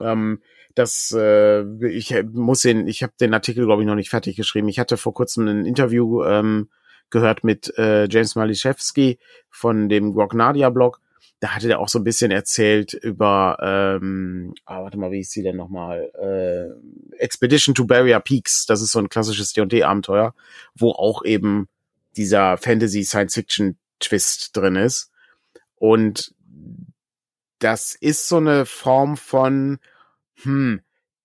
Ähm, das äh, ich muss den, ich habe den Artikel glaube ich noch nicht fertig geschrieben. Ich hatte vor kurzem ein Interview ähm, gehört mit äh, James Maliszewski von dem Grognadia Blog. Da hatte der auch so ein bisschen erzählt über, ähm, ah, warte mal, wie ist sie denn nochmal? Äh, Expedition to Barrier Peaks. Das ist so ein klassisches D&D-Abenteuer, wo auch eben dieser Fantasy-Science-Fiction-Twist drin ist. Und das ist so eine Form von, hm,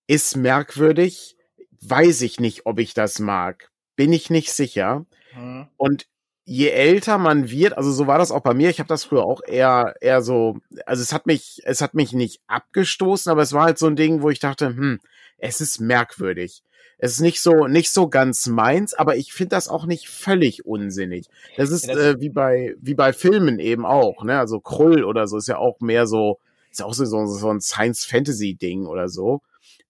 ist merkwürdig, weiß ich nicht, ob ich das mag. Bin ich nicht sicher. Mhm. Und je älter man wird, also so war das auch bei mir, ich habe das früher auch eher eher so, also es hat mich es hat mich nicht abgestoßen, aber es war halt so ein Ding, wo ich dachte, hm, es ist merkwürdig. Es ist nicht so nicht so ganz meins, aber ich finde das auch nicht völlig unsinnig. Das ist ja, das äh, wie bei wie bei Filmen eben auch, ne? Also Krull oder so ist ja auch mehr so ist auch so so ein Science Fantasy Ding oder so.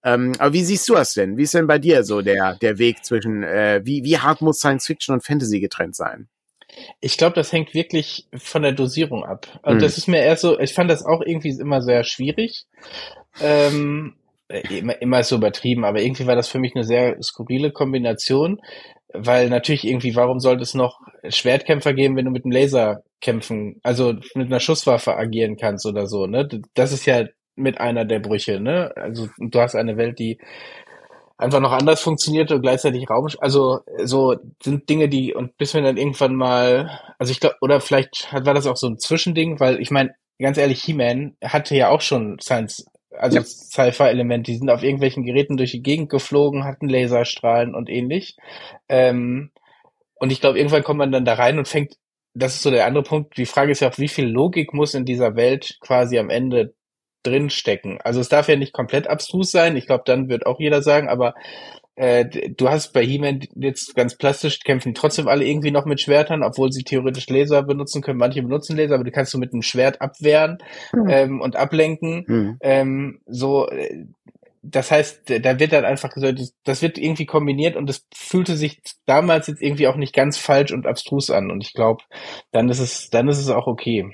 Ähm, aber wie siehst du das denn? Wie ist denn bei dir so der, der Weg zwischen, äh, wie, wie hart muss Science Fiction und Fantasy getrennt sein? Ich glaube, das hängt wirklich von der Dosierung ab. Also hm. das ist mir eher so, ich fand das auch irgendwie immer sehr schwierig. Ähm, äh, immer, immer so übertrieben, aber irgendwie war das für mich eine sehr skurrile Kombination, weil natürlich irgendwie, warum sollte es noch Schwertkämpfer geben, wenn du mit einem Laser kämpfen, also mit einer Schusswaffe agieren kannst oder so, ne? Das ist ja mit einer der Brüche, ne? Also du hast eine Welt, die einfach noch anders funktioniert und gleichzeitig Raum, also so sind Dinge, die und bis wir dann irgendwann mal, also ich glaube, oder vielleicht war das auch so ein Zwischending, weil ich meine, ganz ehrlich, He-Man hatte ja auch schon Science, also ja. Sci-Fi-Element, die sind auf irgendwelchen Geräten durch die Gegend geflogen, hatten Laserstrahlen und ähnlich. Ähm, und ich glaube, irgendwann kommt man dann da rein und fängt, das ist so der andere Punkt. Die Frage ist ja auch, wie viel Logik muss in dieser Welt quasi am Ende drinstecken. Also es darf ja nicht komplett abstrus sein. Ich glaube, dann wird auch jeder sagen, aber äh, du hast bei He-Man jetzt ganz plastisch, kämpfen trotzdem alle irgendwie noch mit Schwertern, obwohl sie theoretisch Laser benutzen können. Manche benutzen Laser, aber die kannst du mit einem Schwert abwehren mhm. ähm, und ablenken. Mhm. Ähm, so, äh, das heißt, da wird dann einfach gesagt, das wird irgendwie kombiniert und es fühlte sich damals jetzt irgendwie auch nicht ganz falsch und abstrus an. Und ich glaube, dann ist es, dann ist es auch okay.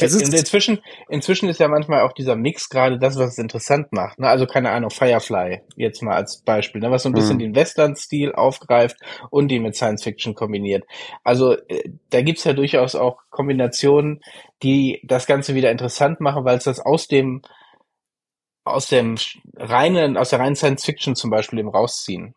Es ist inzwischen, inzwischen ist ja manchmal auch dieser Mix gerade das, was es interessant macht. Ne? Also keine Ahnung, Firefly jetzt mal als Beispiel, ne? was so ein bisschen mhm. den Western-Stil aufgreift und die mit Science Fiction kombiniert. Also äh, da gibt's ja durchaus auch Kombinationen, die das Ganze wieder interessant machen, weil es das aus dem aus dem reinen, aus der reinen Science Fiction zum Beispiel eben rausziehen.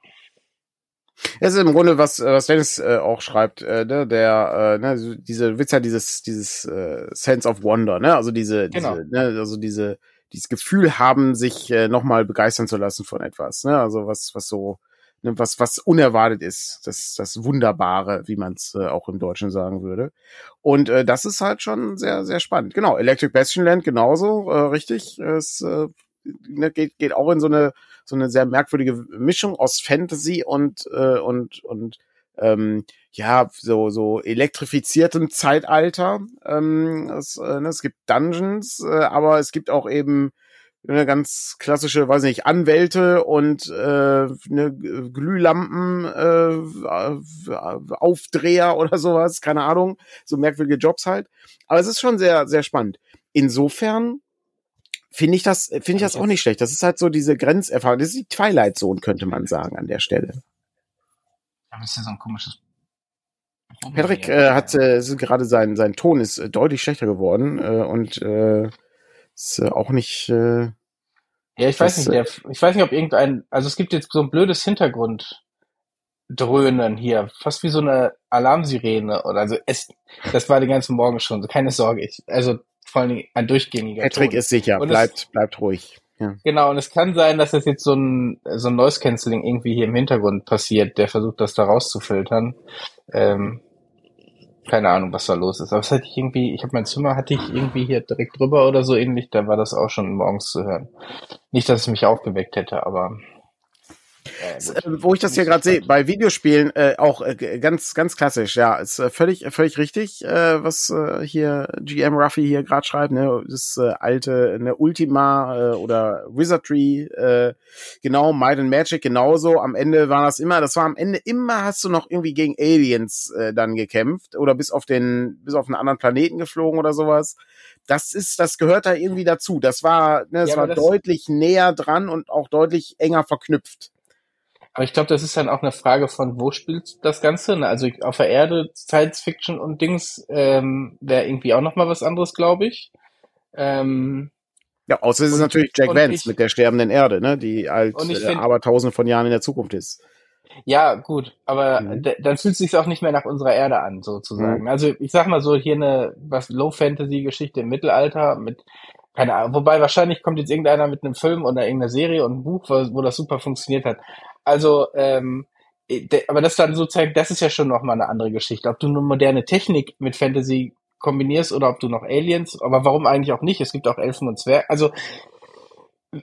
Das ist im Grunde, was, äh, was Dennis äh, auch schreibt, äh, ne, der, äh, ne, diese Witz ja dieses, dieses äh, Sense of Wonder, ne? Also diese, genau. diese, ne, also diese, dieses Gefühl haben, sich äh, nochmal begeistern zu lassen von etwas, ne? Also was, was so, ne, was, was unerwartet ist, das, das Wunderbare, wie man es äh, auch im Deutschen sagen würde. Und äh, das ist halt schon sehr, sehr spannend. Genau, Electric Bastion Land genauso, äh, richtig. Es äh, ne, geht, geht auch in so eine so eine sehr merkwürdige Mischung aus Fantasy und äh, und und ähm, ja so so elektrifiziertem Zeitalter. Ähm, es, äh, ne, es gibt Dungeons, äh, aber es gibt auch eben eine ganz klassische, weiß nicht, Anwälte und äh, eine Glühlampen äh, Aufdreher oder sowas, keine Ahnung, so merkwürdige Jobs halt. Aber es ist schon sehr, sehr spannend. Insofern finde ich das, finde ich das auch nicht schlecht. Das ist halt so diese Grenzerfahrung. Das ist die Twilight Zone, könnte man sagen, an der Stelle. Aber ist ja so ein komisches Patrick äh, hat äh, gerade sein sein Ton ist äh, deutlich schlechter geworden äh, und äh, ist äh, auch nicht. Äh, ja, ich weiß nicht. Der, ich weiß nicht, ob irgendein. Also es gibt jetzt so ein blödes Hintergrunddröhnen hier, fast wie so eine Alarmsirene oder also es. Das war den ganzen Morgen schon. Keine Sorge. Ich, also vor allem ein durchgängiger. Patrick Ton. ist sicher. Und bleibt es, bleibt ruhig. Ja. Genau, und es kann sein, dass das jetzt so ein, so ein Noise Cancelling irgendwie hier im Hintergrund passiert, der versucht, das da rauszufiltern. Ähm, keine Ahnung, was da los ist. Aber es hatte ich irgendwie, ich habe mein Zimmer hatte ich irgendwie hier direkt drüber oder so ähnlich, da war das auch schon morgens zu hören. Nicht, dass es mich aufgeweckt hätte, aber äh, wo ich das hier gerade sehe, bei Videospielen äh, auch äh, ganz, ganz klassisch, ja, ist äh, völlig, völlig richtig, äh, was äh, hier GM Ruffy hier gerade schreibt, ne, das äh, alte, ne, Ultima äh, oder Wizardry, äh, genau, Might and Magic genauso. Am Ende war das immer, das war am Ende immer hast du noch irgendwie gegen Aliens äh, dann gekämpft oder bis auf den, bis auf einen anderen Planeten geflogen oder sowas das ist, das gehört da irgendwie dazu. Das war, ne, das ja, war das deutlich näher dran und auch deutlich enger verknüpft. Aber ich glaube, das ist dann auch eine Frage von, wo spielt das Ganze? Also auf der Erde, Science Fiction und Dings ähm, wäre irgendwie auch noch mal was anderes, glaube ich. Ähm, ja, außer es ist natürlich Jack Vance ich, mit der sterbenden Erde, ne, die halt find, aber tausende von Jahren in der Zukunft ist. Ja, gut, aber mhm. dann fühlt es sich auch nicht mehr nach unserer Erde an, sozusagen. Mhm. Also ich sag mal so, hier eine was Low-Fantasy-Geschichte im Mittelalter mit keine Ahnung, wobei wahrscheinlich kommt jetzt irgendeiner mit einem Film oder irgendeiner Serie und einem Buch, wo, wo das super funktioniert hat. Also, ähm, aber das dann sozusagen, das ist ja schon nochmal eine andere Geschichte. Ob du eine moderne Technik mit Fantasy kombinierst oder ob du noch Aliens, aber warum eigentlich auch nicht? Es gibt auch Elfen und Zwerge. Also,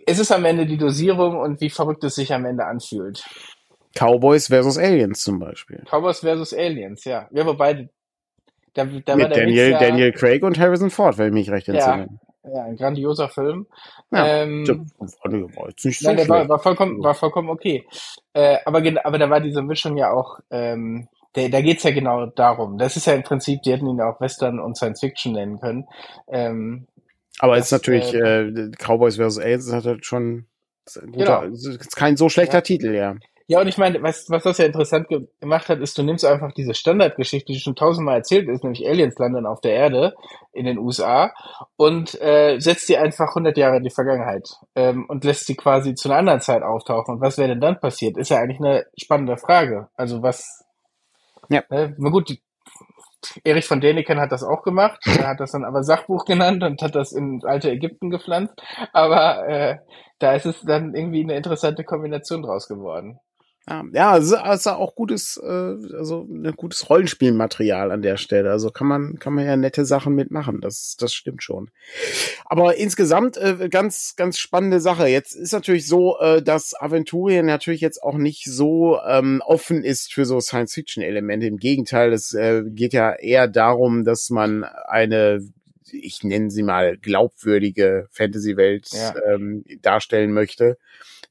es ist am Ende die Dosierung und wie verrückt es sich am Ende anfühlt. Cowboys versus Aliens zum Beispiel. Cowboys versus Aliens, ja. Ja, wobei, da, da Mit Daniel, ja, Daniel Craig und Harrison Ford, wenn ich mich recht entsinne. Ja, ja, ein grandioser Film. Ja, ähm, war jetzt nicht so nein, der war, war, vollkommen, war vollkommen okay. Äh, aber, aber da war diese Mischung ja auch, ähm, der, da geht's ja genau darum. Das ist ja im Prinzip, die hätten ihn auch Western und Science Fiction nennen können. Ähm, aber es ist natürlich äh, äh, Cowboys vs. Aliens hat halt schon guter, genau. ist kein so schlechter ja. Titel, ja. Ja, und ich meine, was, was das ja interessant gemacht hat, ist, du nimmst einfach diese Standardgeschichte, die schon tausendmal erzählt ist, nämlich Aliens landen auf der Erde in den USA und äh, setzt die einfach 100 Jahre in die Vergangenheit ähm, und lässt sie quasi zu einer anderen Zeit auftauchen. Und was wäre denn dann passiert? Ist ja eigentlich eine spannende Frage. Also was... Ja. Äh, na gut, die, Erich von Däniken hat das auch gemacht. Er hat das dann aber Sachbuch genannt und hat das in alte Ägypten gepflanzt. Aber äh, da ist es dann irgendwie eine interessante Kombination draus geworden. Ja, es ist auch gutes, äh, also ein gutes Rollenspielmaterial an der Stelle. Also kann man, kann man ja nette Sachen mitmachen. Das, das stimmt schon. Aber insgesamt äh, ganz, ganz spannende Sache. Jetzt ist natürlich so, äh, dass Aventurien natürlich jetzt auch nicht so ähm, offen ist für so Science-Fiction-Elemente. Im Gegenteil, es äh, geht ja eher darum, dass man eine ich nenne sie mal glaubwürdige Fantasy-Welt ja. ähm, darstellen möchte.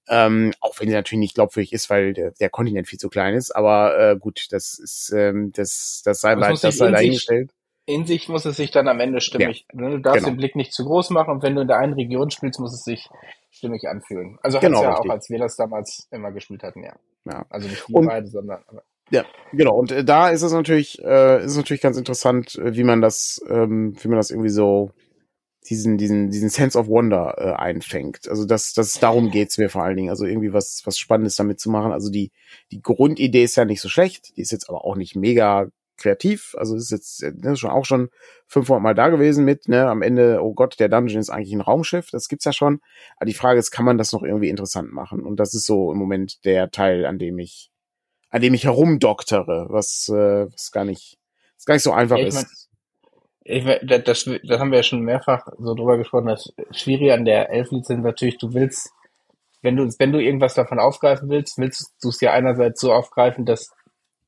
Ähm, auch wenn sie natürlich nicht glaubwürdig ist, weil der, der Kontinent viel zu klein ist. Aber äh, gut, das ist ähm, das, das sei mal das sei dahingestellt. In sich muss es sich dann am Ende stimmig. Ja, du darfst genau. den Blick nicht zu groß machen und wenn du in der einen Region spielst, muss es sich stimmig anfühlen. Also genau, ja auch, als wir das damals immer gespielt hatten, ja. ja. Also nicht wir beide, sondern. Aber ja, genau. Und äh, da ist es natürlich, äh, ist es natürlich ganz interessant, äh, wie man das, ähm, wie man das irgendwie so diesen, diesen, diesen Sense of Wonder äh, einfängt. Also das, das darum geht's mir vor allen Dingen. Also irgendwie was, was Spannendes damit zu machen. Also die, die Grundidee ist ja nicht so schlecht. Die ist jetzt aber auch nicht mega kreativ. Also ist jetzt das ist schon auch schon 500 Mal da gewesen mit, ne, am Ende, oh Gott, der Dungeon ist eigentlich ein Raumschiff, das gibt's ja schon. Aber die Frage ist, kann man das noch irgendwie interessant machen? Und das ist so im Moment der Teil, an dem ich, an dem ich herumdoktere, was, äh, was gar nicht, was gar nicht so einfach ja, ist. Mein, ich, das, das haben wir ja schon mehrfach so drüber gesprochen, das Schwierige an der Elf-Lizenz natürlich, du willst, wenn du, wenn du irgendwas davon aufgreifen willst, willst du es ja einerseits so aufgreifen, dass,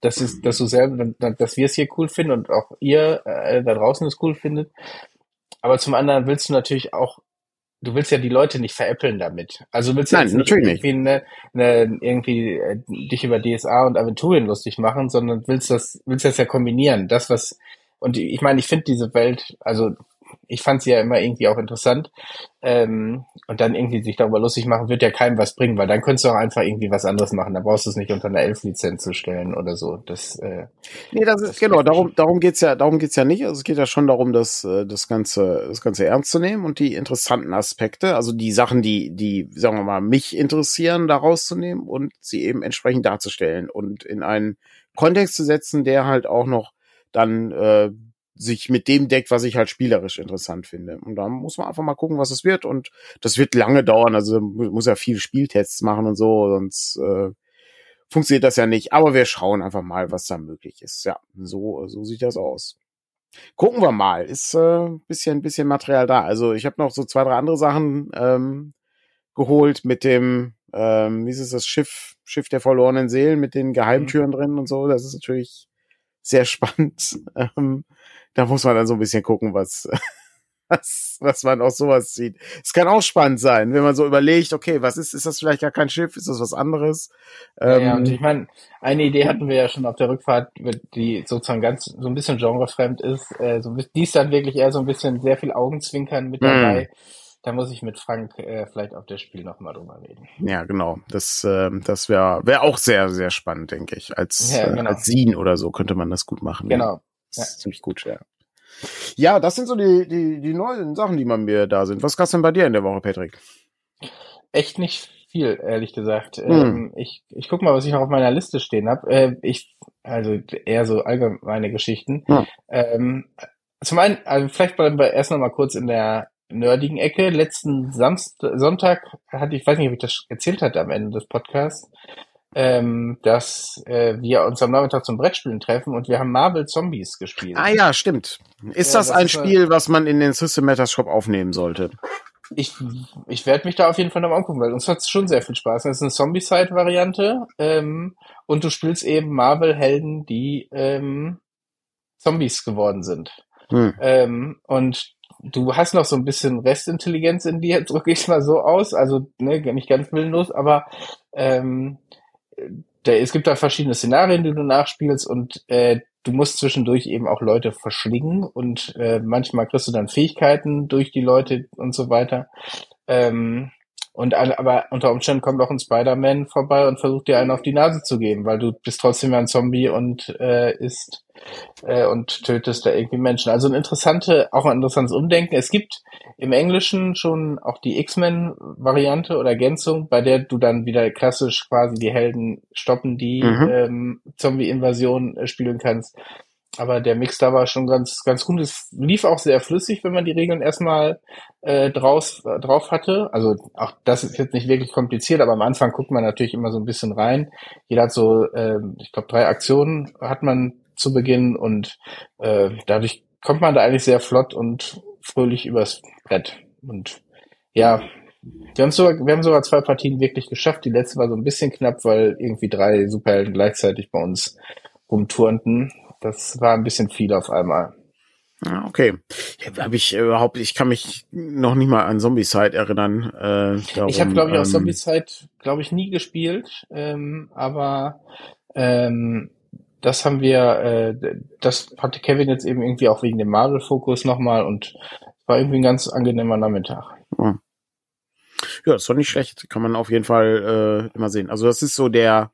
dass, es, dass du selber, dass wir es hier cool finden und auch ihr äh, da draußen es cool findet. Aber zum anderen willst du natürlich auch du willst ja die Leute nicht veräppeln damit. Also du willst Nein, ja nicht irgendwie, eine, eine, irgendwie äh, dich über DSA und Aventurien lustig machen, sondern willst das, willst das ja kombinieren. Das, was, und ich meine, ich finde diese Welt, also ich fand sie ja immer irgendwie auch interessant. Ähm, und dann irgendwie sich darüber lustig machen, wird ja keinem was bringen, weil dann könntest du auch einfach irgendwie was anderes machen. Da brauchst du es nicht unter einer Elf-Lizenz zu stellen oder so. Das, äh, Nee, das ist, das genau, geht darum, darum geht's ja, darum geht's ja nicht. Also es geht ja schon darum, das, äh, das Ganze, das Ganze ernst zu nehmen und die interessanten Aspekte, also die Sachen, die, die, sagen wir mal, mich interessieren, da rauszunehmen und sie eben entsprechend darzustellen und in einen Kontext zu setzen, der halt auch noch dann äh, sich mit dem deckt, was ich halt spielerisch interessant finde. Und da muss man einfach mal gucken, was es wird. Und das wird lange dauern. Also mu- muss ja viele Spieltests machen und so, sonst äh, funktioniert das ja nicht. Aber wir schauen einfach mal, was da möglich ist. Ja, so, so sieht das aus. Gucken wir mal. Ist äh, bisschen, bisschen Material da. Also ich habe noch so zwei, drei andere Sachen ähm, geholt mit dem, ähm, wie ist es, das Schiff, Schiff der verlorenen Seelen mit den Geheimtüren drin und so. Das ist natürlich sehr spannend. Ähm, da muss man dann so ein bisschen gucken, was, was, was man aus sowas sieht. Es kann auch spannend sein, wenn man so überlegt, okay, was ist, ist das vielleicht gar kein Schiff, ist das was anderes? Ja, ja, und Ähm, ich meine, eine Idee hatten wir ja schon auf der Rückfahrt, die sozusagen ganz so ein bisschen genrefremd ist. Äh, so, die ist dann wirklich eher so ein bisschen sehr viel Augenzwinkern mit Hm. dabei. Da muss ich mit Frank äh, vielleicht auf das Spiel nochmal drüber reden. ja, genau. Das, ähm, das wäre wär auch sehr, sehr spannend, denke ich. Als, Ja, äh, genau. als Scene oder so könnte man das gut machen. Ja. Genau. Das ist ziemlich gut, ja. Ja, das sind so die, die, die neuen Sachen, die bei mir da sind. Was gab's denn bei dir in der Woche, Patrick? Echt nicht viel, ehrlich gesagt. Hm. Ähm, ich ich guck mal, was ich noch auf meiner Liste stehen habe. Äh, ich, also eher so allgemeine Geschichten. Ja. Ähm, zum einen, also vielleicht bleiben wir erst noch mal kurz in der nerdigen Ecke. Letzten Samstag, Sonntag hatte ich, weiß nicht, ob ich das erzählt hatte am Ende des Podcasts, ähm, dass äh, wir uns am Nachmittag zum Brettspielen treffen und wir haben Marvel Zombies gespielt. Ah ja, stimmt. Ist Ja, das das ein mal- Spiel, was man in den System Matters Shop aufnehmen sollte? Ich, ich werde mich da auf jeden Fall noch mal angucken, weil uns hat es schon sehr viel Spaß. Das ist eine Zombie-Side-Variante ähm, und du spielst eben Marvel-Helden, die ähm, Zombies geworden sind. Hm. Ähm, und du hast noch so ein bisschen Restintelligenz in dir, drücke ich mal so aus. Also ne, nicht ganz willenlos, aber ähm, da, es gibt da verschiedene Szenarien, die du nachspielst und äh, du musst zwischendurch eben auch Leute verschlingen und äh, manchmal kriegst du dann Fähigkeiten durch die Leute und so weiter. Ähm, und aber unter Umständen kommt auch ein Spider-Man vorbei und versucht dir einen auf die Nase zu geben, weil du bist trotzdem ein Zombie und äh, isst äh, und tötest da irgendwie Menschen. Also ein interessante, auch ein interessantes Umdenken. Es gibt im Englischen schon auch die X-Men-Variante oder Ergänzung, bei der du dann wieder klassisch quasi die Helden stoppen, die Mhm. ähm, Zombie-Invasion äh, spielen kannst. Aber der Mix da war schon ganz, ganz gut. Es lief auch sehr flüssig, wenn man die Regeln erstmal äh, draus, äh, drauf hatte. Also auch das ist jetzt nicht wirklich kompliziert, aber am Anfang guckt man natürlich immer so ein bisschen rein. Jeder hat so, ähm, ich glaube, drei Aktionen hat man zu Beginn und äh, dadurch kommt man da eigentlich sehr flott und fröhlich übers Brett. Und ja, wir haben sogar, wir haben sogar zwei Partien wirklich geschafft. Die letzte war so ein bisschen knapp, weil irgendwie drei Superhelden gleichzeitig bei uns rumturnten. Das war ein bisschen viel auf einmal. Ah, okay. Ja, hab ich überhaupt, ich kann mich noch nicht mal an Zombie-Side erinnern. Äh, darum, ich habe, glaube ich, auch ähm, Zombie-Side, glaube ich, nie gespielt, ähm, aber ähm, das haben wir, äh, das hatte Kevin jetzt eben irgendwie auch wegen dem Marvel-Fokus nochmal und es war irgendwie ein ganz angenehmer Nachmittag. Ja, das ist doch nicht schlecht. Kann man auf jeden Fall äh, immer sehen. Also das ist so der,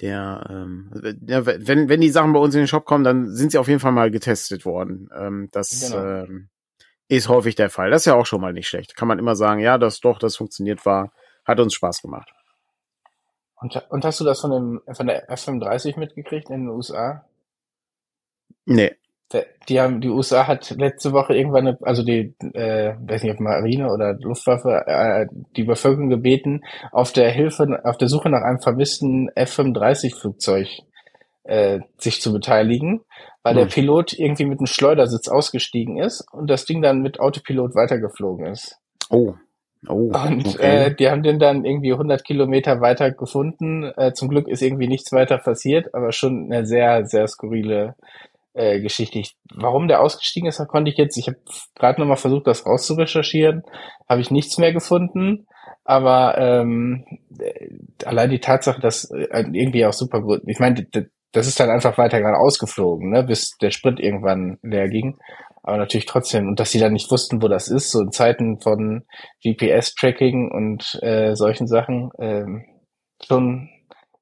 der, ähm, ja, wenn, wenn die Sachen bei uns in den Shop kommen, dann sind sie auf jeden Fall mal getestet worden. Ähm, das Genau. ähm, ist häufig der Fall. Das ist ja auch schon mal nicht schlecht. Kann man immer sagen, ja, das doch, das funktioniert war, hat uns Spaß gemacht. Und, und hast du das von dem von der F35 mitgekriegt in den USA? Nee. Der, die haben, die USA hat letzte Woche irgendwann, eine, also die, äh, weiß nicht, ob Marine oder Luftwaffe, äh, die Bevölkerung gebeten, auf der Hilfe, auf der Suche nach einem vermissten F-35-Flugzeug äh, sich zu beteiligen, weil der Hm. Pilot irgendwie mit einem Schleudersitz ausgestiegen ist und das Ding dann mit Autopilot weitergeflogen ist. Oh. Oh. Und okay. äh, die haben den dann irgendwie 100 Kilometer weiter gefunden. Äh, zum Glück ist irgendwie nichts weiter passiert, aber schon eine sehr, sehr skurrile äh, Geschichte. Ich, warum der ausgestiegen ist, konnte ich jetzt, ich habe gerade nochmal versucht, das rauszurecherchieren, habe ich nichts mehr gefunden. Aber ähm, äh, allein die Tatsache, dass äh, irgendwie auch super gut, ich meine, das ist dann einfach weiter gerade ausgeflogen, ne, bis der Sprit irgendwann leer ging. Aber natürlich trotzdem, und dass sie dann nicht wussten, wo das ist, so in Zeiten von GPS-Tracking und äh, solchen Sachen, ähm, schon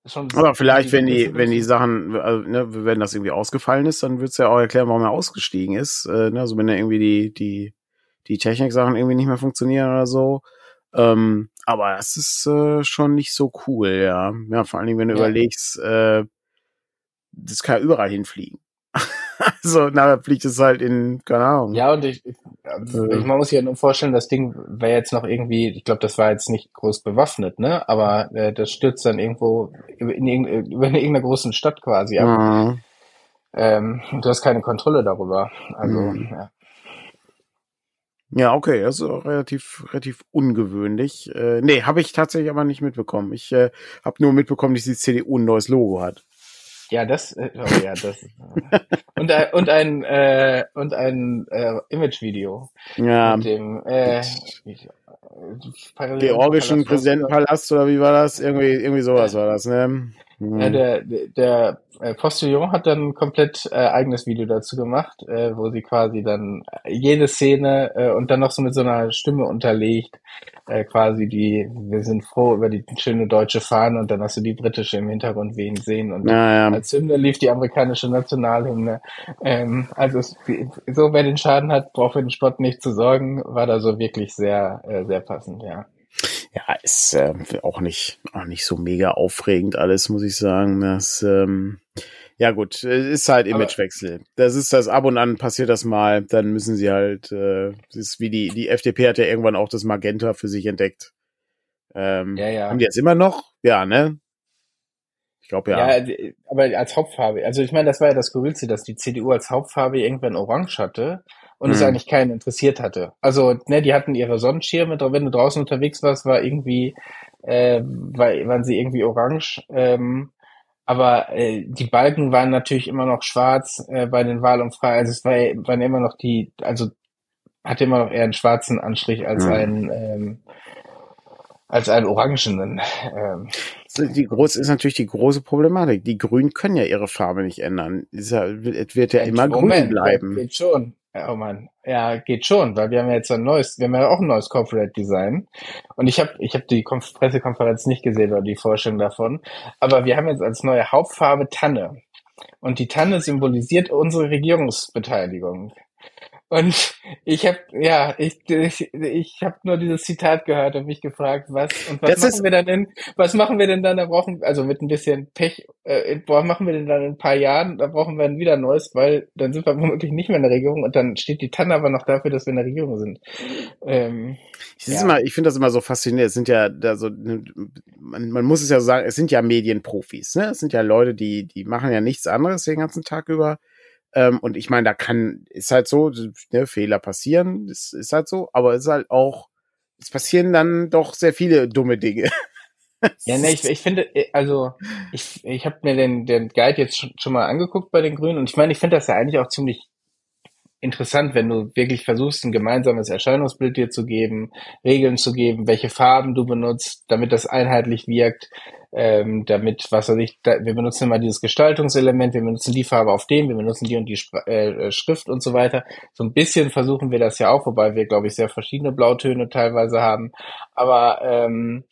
Schon Aber vielleicht, wenn die, wenn die Sachen, also, ne, wenn das irgendwie ausgefallen ist, dann wird's ja auch erklären, warum er ausgestiegen ist. Äh, ne? Also wenn da irgendwie die, die, die Technik-Sachen irgendwie nicht mehr funktionieren oder so. Ähm, aber das ist äh, schon nicht so cool, ja. Ja, vor allen Dingen, wenn du ja. überlegst, äh, das kann überall hinfliegen. also, nachher fliegt es halt in, keine Ahnung. Ja, und ich, ich, äh, man muss sich ja nur vorstellen, das Ding wäre jetzt noch irgendwie, ich glaube, das war jetzt nicht groß bewaffnet, ne? Aber äh, das stürzt dann irgendwo in, in, über eine irgendeiner großen Stadt quasi ab. Mhm. Ähm, du hast keine Kontrolle darüber. Also, mhm. ja. Ja, okay, das ist auch relativ, relativ ungewöhnlich. Äh, nee, habe ich tatsächlich aber nicht mitbekommen. Ich äh, habe nur mitbekommen, dass die CDU ein neues Logo hat. Ja, das, äh, oh ja, das. Und, ein, und ein, äh, und ein äh, Image-Video. Ja. Mit dem, äh, Georgischen Präsidentenpalast oder wie war das? Irgendwie, irgendwie sowas war das, ne? Mhm. Ja, der, der äh, Postillon hat dann ein komplett äh, eigenes Video dazu gemacht, äh, wo sie quasi dann jede Szene äh, und dann noch so mit so einer Stimme unterlegt, äh, quasi die, wir sind froh über die schöne deutsche Fahne und dann hast du die britische im Hintergrund wen sehen und ja, ja. als Hymne lief die amerikanische Nationalhymne. Ähm, also es, so wer den Schaden hat, braucht für den Sport nicht zu sorgen, war da so wirklich sehr, äh, sehr passend, ja. Ja, ist äh, auch nicht auch nicht so mega aufregend alles, muss ich sagen. Das ähm, ja gut, ist halt Imagewechsel. Das ist das ab und an passiert das mal, dann müssen sie halt, äh, ist wie die, die FDP hat ja irgendwann auch das Magenta für sich entdeckt. Ähm, ja, ja. Haben die jetzt immer noch? Ja, ne? Ich glaube ja. Ja, aber als Hauptfarbe. Also ich meine, das war ja das Skurrilste, dass die CDU als Hauptfarbe irgendwann orange hatte und mhm. es eigentlich keinen interessiert hatte. Also, ne, die hatten ihre Sonnenschirme, wenn du draußen unterwegs warst, war irgendwie, äh, war, waren sie irgendwie orange. Ähm, aber äh, die Balken waren natürlich immer noch schwarz äh, bei den Wahlumfragen. Also es war, waren immer noch die, also hatte immer noch eher einen schwarzen Anstrich als mhm. einen ähm, als einen orangenen. Ähm. Die groß ist natürlich die große Problematik. Die Grünen können ja ihre Farbe nicht ändern. Es wird ja immer Moment, grün bleiben. Geht schon. Oh man, ja, geht schon, weil wir haben ja jetzt ein neues, wir haben ja auch ein neues Corporate Design. Und ich habe ich hab die Konf Pressekonferenz nicht gesehen oder die Vorstellung davon. Aber wir haben jetzt als neue Hauptfarbe Tanne. Und die Tanne symbolisiert unsere Regierungsbeteiligung. Und ich habe ja, ich ich, ich habe nur dieses Zitat gehört und mich gefragt, was und was das machen wir dann in, was machen wir denn dann? Da brauchen also mit ein bisschen Pech, äh, was machen wir denn dann in ein paar Jahren? Da brauchen wir dann wieder Neues, weil dann sind wir womöglich nicht mehr in der Regierung und dann steht die Tanne aber noch dafür, dass wir in der Regierung sind. Ähm, ich ja. immer, ich finde das immer so faszinierend. Es sind ja da so, man, man muss es ja sagen, es sind ja Medienprofis, ne? Es sind ja Leute, die die machen ja nichts anderes den ganzen Tag über ähm, und ich meine, da kann, ist halt so, ne, Fehler passieren, ist, ist halt so, aber es ist halt auch, es passieren dann doch sehr viele dumme Dinge. Ja, ne, ich, ich finde, äh, also ich, ich habe mir den, den Guide jetzt schon, schon mal angeguckt bei den Grünen und ich meine, ich finde das ja eigentlich auch ziemlich interessant, wenn du wirklich versuchst, ein gemeinsames Erscheinungsbild dir zu geben, Regeln zu geben, welche Farben du benutzt, damit das einheitlich wirkt, ähm, damit, was weiß ich, da, wir benutzen immer dieses Gestaltungselement, wir benutzen die Farbe auf dem, wir benutzen die und die Sp äh, Schrift und so weiter. So ein bisschen versuchen wir das ja auch, wobei wir, glaube ich, sehr verschiedene Blautöne teilweise haben. Aber ähm,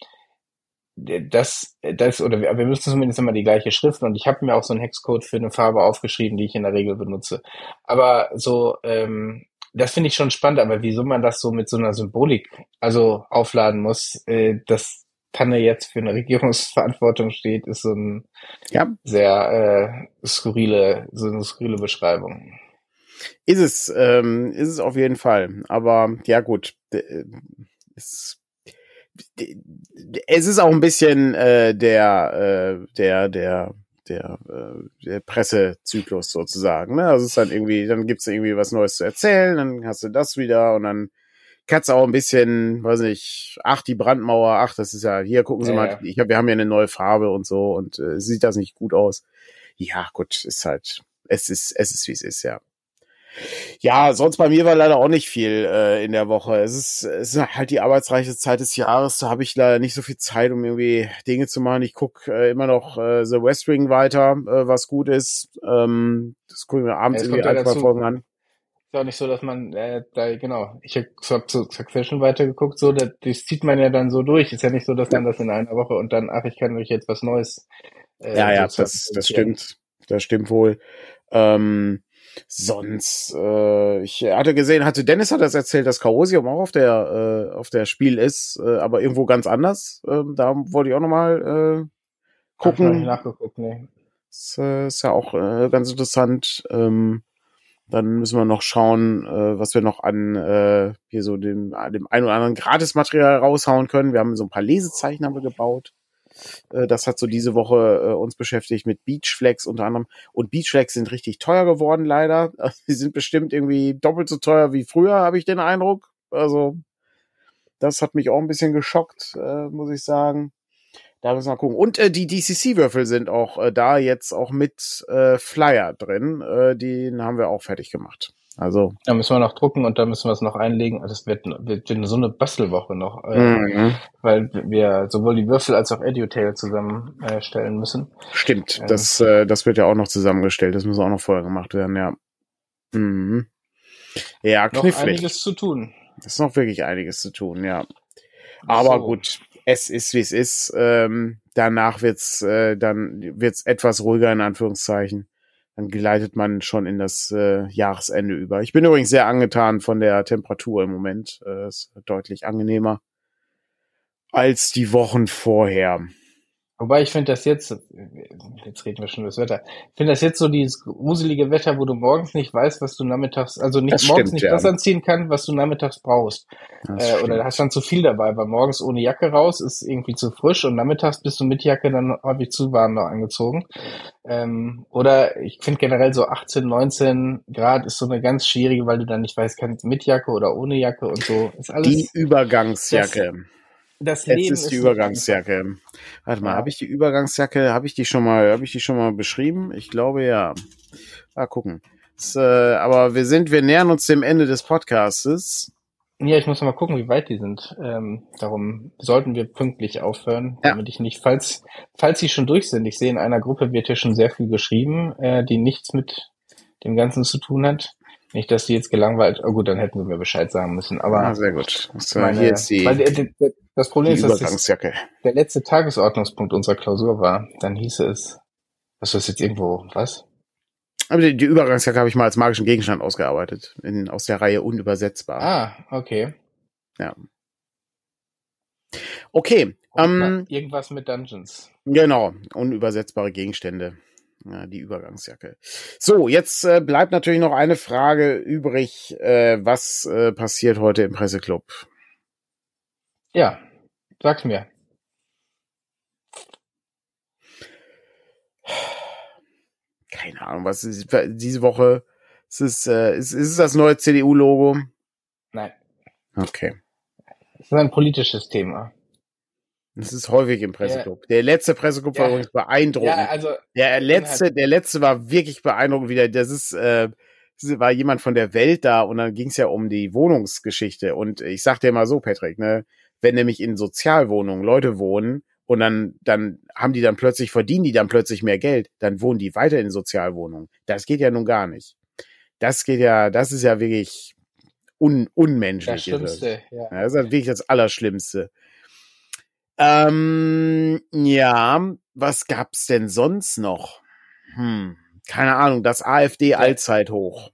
das, das, oder wir, wir müssen zumindest immer die gleiche Schrift und ich habe mir auch so einen Hexcode für eine Farbe aufgeschrieben, die ich in der Regel benutze. Aber so, ähm, das finde ich schon spannend, aber wieso man das so mit so einer Symbolik also aufladen muss, äh, dass Tanne jetzt für eine Regierungsverantwortung steht, ist so ein ja. sehr äh, skurrile, so eine skurrile Beschreibung. Ist es, ähm, ist es auf jeden Fall. Aber ja gut, es es ist auch ein bisschen äh, der, äh, der, der, der, äh, der Pressezyklus sozusagen. Ne? Also es ist dann irgendwie, dann gibt's irgendwie was Neues zu erzählen, dann hast du das wieder und dann du auch ein bisschen, weiß nicht, ach, die Brandmauer, ach, das ist ja, hier gucken Sie ja, mal, ich hab, wir haben ja eine neue Farbe und so und äh, sieht das nicht gut aus. Ja, gut, ist halt, es ist, es ist wie es ist, ja. Ja, sonst bei mir war leider auch nicht viel äh, in der Woche. Es ist, es ist halt die arbeitsreiche Zeit des Jahres. Da habe ich leider nicht so viel Zeit, um irgendwie Dinge zu machen. Ich guck äh, immer noch äh, The West Wing weiter, äh, was gut ist. Ähm, das gucke ich mir abends Ja, irgendwie ja ein, zwei. Folgen an. Ist auch nicht so, dass man äh, da, genau, ich habe hab zu Succession weitergeguckt, so, das, das zieht man ja dann so durch. Ist ja nicht so, dass man das in einer Woche und dann, ach, ich kann euch jetzt was Neues. Äh, Ja, ja, so das, das stimmt. Das stimmt wohl. Ähm, sonst, äh, ich hatte gesehen, hatte Dennis hat das erzählt, dass Chaosium auch auf der, äh, auf der Spiel ist, äh, aber irgendwo ganz anders. Ähm, da wollte ich auch nochmal äh, Hab ich noch nicht gucken. nachgeguckt, nee. Das äh, ist ja auch äh, ganz interessant. Ähm, dann müssen wir noch schauen, äh, was wir noch an äh, hier so dem, dem ein oder anderen Gratismaterial raushauen können. Wir haben so ein paar Lesezeichen haben wir gebaut. Äh, das hat so diese Woche äh, uns beschäftigt mit Beachflex unter anderem. Und Beachflex sind richtig teuer geworden, leider. Die sind bestimmt irgendwie doppelt so teuer wie früher, habe ich den Eindruck. Also, das hat mich auch ein bisschen geschockt, äh, muss ich sagen. Da müssen wir gucken. Und äh, die DCC-Würfel sind auch äh, da jetzt auch mit äh, Flyer drin. Äh, den haben wir auch fertig gemacht. Also, Da müssen wir noch drucken und da müssen wir es noch einlegen. Das wird, wird, wird so eine Bastelwoche noch, äh, mhm. weil wir sowohl die Würfel als auch EduTail zusammenstellen äh, müssen. stimmt. Ja. Das, äh, das wird ja auch noch zusammengestellt. Das muss auch noch vorher gemacht werden, ja. Mhm. Ja, Noch knifflig. einiges zu tun. Das ist noch wirklich einiges zu tun, ja. Aber So. gut, es ist wie es ist. Ähm, danach wird's äh, dann wird's etwas ruhiger in Anführungszeichen. Dann gleitet man schon in das äh, Jahresende über. Ich bin übrigens sehr angetan von der Temperatur im Moment. Äh, ist deutlich angenehmer als die Wochen vorher. Wobei ich finde das jetzt, jetzt reden wir schon über das Wetter, ich finde das jetzt so dieses gruselige Wetter, wo du morgens nicht weißt, was du nachmittags, also nicht Das morgens stimmt, nicht ja. das anziehen kann, was du nachmittags brauchst. Das Äh, oder hast dann zu viel dabei, weil morgens ohne Jacke raus ist irgendwie zu frisch und nachmittags bist du mit Jacke dann häufig zu warm noch angezogen. Ähm, oder ich finde generell so 18, 19 Grad ist so eine ganz schwierige, weil du dann nicht weißt, kannst mit Jacke oder ohne Jacke und so. Ist alles, die Übergangsjacke. das Jetzt Leben ist die nicht Übergangsjacke. Warte mal, habe ich die Übergangsjacke, habe ich die schon mal, habe ich die schon mal beschrieben? Ich glaube ja. Mal gucken. Das, äh, aber wir sind, wir nähern uns dem Ende des Podcastes. Ja, ich muss noch mal gucken, wie weit die sind. Ähm, darum sollten wir pünktlich aufhören, Ja. damit ich nicht, falls, falls sie schon durch sind, ich sehe in einer Gruppe wird hier schon sehr viel geschrieben, äh, die nichts mit dem Ganzen zu tun hat. Nicht, dass die jetzt gelangweilt, oh gut, dann hätten wir mir Bescheid sagen müssen, aber ah, sehr gut. Das, meine, hier ist die, weil das Problem ist, dass das der letzte Tagesordnungspunkt unserer Klausur war. Dann hieße es, was ist jetzt irgendwo, was? Aber die, die Übergangsjacke habe ich mal als magischen Gegenstand ausgearbeitet. In, aus der Reihe unübersetzbar. Ah, okay. Okay. Und Ähm, irgendwas mit Dungeons. Genau, unübersetzbare Gegenstände. Ja, die Übergangsjacke. So, jetzt äh, bleibt natürlich noch eine Frage übrig. Äh, was äh, passiert heute im Presseclub? Ja, sag's mir. Keine Ahnung, was ist diese Woche? Ist es, äh, ist, ist es das neue CDU-Logo? Nein, Okay. es ist ein politisches Thema. Das ist häufig im Presseclub. Der letzte Presseclub war übrigens beeindruckend. Ja, also Der letzte, der letzte war wirklich beeindruckend wieder. Das ist, äh, war jemand von der Welt da und dann ging es ja um die Wohnungsgeschichte. Und ich sag dir mal so, Patrick, ne, wenn nämlich in Sozialwohnungen Leute wohnen und dann, dann haben die dann plötzlich, verdienen die dann plötzlich mehr Geld, dann wohnen die weiter in Sozialwohnungen. Das geht ja nun gar nicht. Das geht ja, das ist ja wirklich un, unmenschlich. das. Schlimmste, ja. Ja, das ist halt wirklich das Allerschlimmste. Ähm, ja, was gab's denn sonst noch? Hm, keine Ahnung, das AfD-Allzeithoch.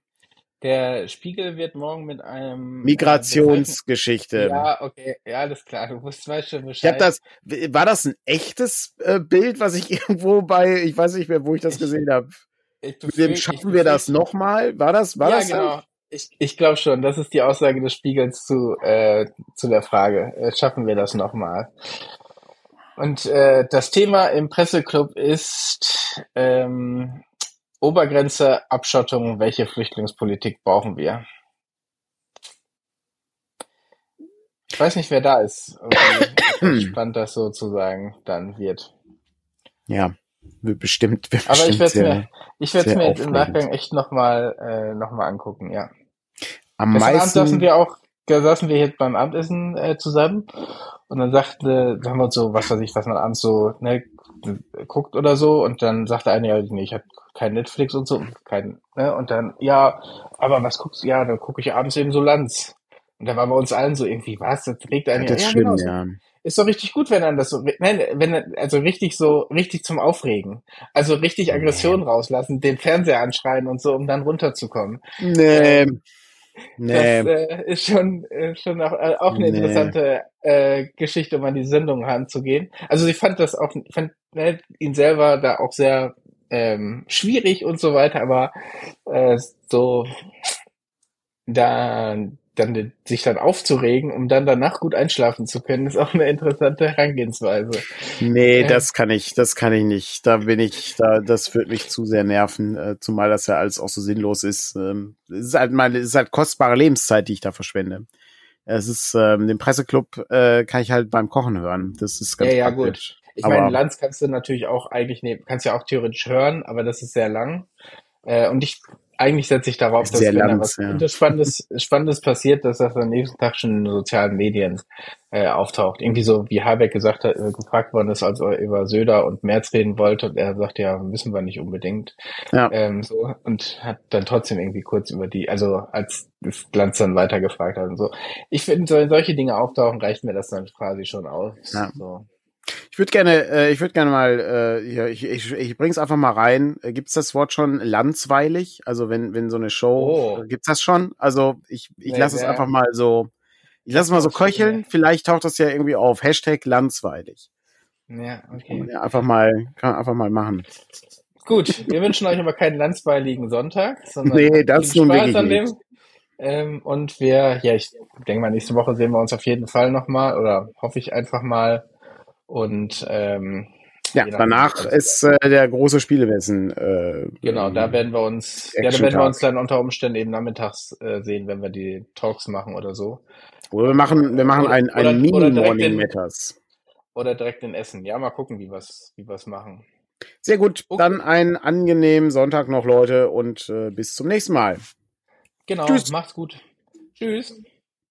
Der Spiegel wird morgen mit einem äh, Migrationsgeschichte. Ja, okay, ja, alles klar. Du wusst, weißt schon Ich habe Bescheid. das, war das ein echtes äh, Bild, was ich irgendwo bei, ich weiß nicht mehr, wo ich das Ich- gesehen habe. Ich Mit dem befürchte- ich schaffen wir das nochmal? War das, war ja, das? genau. Ich, ich glaube schon, das ist die Aussage des Spiegels zu, äh, zu der Frage. Äh, schaffen wir das nochmal? Und äh, das Thema im Presseclub ist ähm, Obergrenze, Abschottung, welche Flüchtlingspolitik brauchen wir? Ich weiß nicht, wer da ist. spannend das sozusagen dann wird. Ja. Wird bestimmt. Wird Aber bestimmt ich werde mir, ich werde sehr mir jetzt im. Nachgang echt nochmal äh, noch mal angucken, ja. Am Gestern Abend saßen meisten. wir auch, da saßen wir jetzt beim Abendessen äh, zusammen und dann sagte, da haben wir uns so, was weiß ich, was man abends so ne, guckt oder so und dann sagte einer, ja, nee, ich habe kein Netflix und so, kein, ne, und dann, ja, aber was guckst du? Ja, dann gucke ich abends eben so Lanz. Und da war bei uns allen so irgendwie, was, das regt einen Das ja, ist ja, schlimm, genau, so. ja. Ist doch richtig gut, wenn dann das so, nein, wenn, also richtig so, richtig zum Aufregen. Also richtig Aggression rauslassen, den Fernseher anschreien und so, um dann runterzukommen. Nee. Ähm, Nee. Das äh, ist schon, äh, schon auch, äh, auch eine Nee. interessante äh, Geschichte, um an die Sendung ranzugehen. Also ich fand das auch, fand ne, ihn selber da auch sehr ähm, schwierig und so weiter, aber äh, so da dann sich dann aufzuregen, um dann danach gut einschlafen zu können, ist auch eine interessante Herangehensweise. Nee, das kann ich, das kann ich nicht. Da bin ich, da, das wird mich zu sehr nerven, äh, zumal das ja alles auch so sinnlos ist. Ähm, es ist halt meine, es ist halt kostbare Lebenszeit, die ich da verschwende. Es ist, ähm, den Presseclub äh, kann ich halt beim Kochen hören. Das ist ganz Ja, ja, praktisch. Ich Aber- meine, Lanz kannst du natürlich auch eigentlich nehmen, kannst ja auch theoretisch hören, aber das ist sehr lang. Äh, und ich eigentlich setze ich darauf, dass wenn da was ja. Spannendes, Spannendes passiert, dass das am nächsten Tag schon in den sozialen Medien äh, auftaucht. Irgendwie so, wie Habeck gesagt hat, äh, gefragt worden ist, als er über Söder und Merz reden wollte, und er sagt, ja, müssen wir nicht unbedingt. Ja. Ähm, so, und hat dann trotzdem irgendwie kurz über die, also als das Glanz dann weitergefragt hat und so. Ich finde, so, wenn solche Dinge auftauchen, reicht mir das dann quasi schon aus. Ja. So. Ich würde gerne, äh, ich würde gerne mal, äh, hier, ich, ich, ich bring's einfach mal rein. Äh, Gibt's das Wort schon landsweilig? Also wenn, wenn so eine Show, Oh. gibt's das schon? Also ich, ich Nee, lasse es einfach mal so, ich lasse es mal so köcheln. Vielleicht taucht das ja irgendwie auf. Hashtag landsweilig. Ja, okay. ja einfach mal, kann man einfach mal machen. Gut, wir wünschen euch aber keinen landsbeiligen Sonntag, sondern Nee, das viel Spaß an dem. Ähm, und wir, ja, ich denke mal, nächste Woche sehen wir uns auf jeden Fall nochmal oder hoffe ich einfach mal. Und ähm, Ja, danach ist äh, der große Spielewissen. Äh, genau, da werden wir uns, ja, da werden wir uns dann unter Umständen eben nachmittags äh, sehen, wenn wir die Talks machen oder so. Oder wir machen, wir machen Oder- ein, ein oder- Mini-Morning in- Matters. Oder direkt in Essen. Ja, mal gucken, wie wir's, wie wir's machen. Sehr gut. Okay. Dann einen angenehmen Sonntag noch, Leute, und äh, bis zum nächsten Mal. Genau, Tschüss. macht's gut. Tschüss.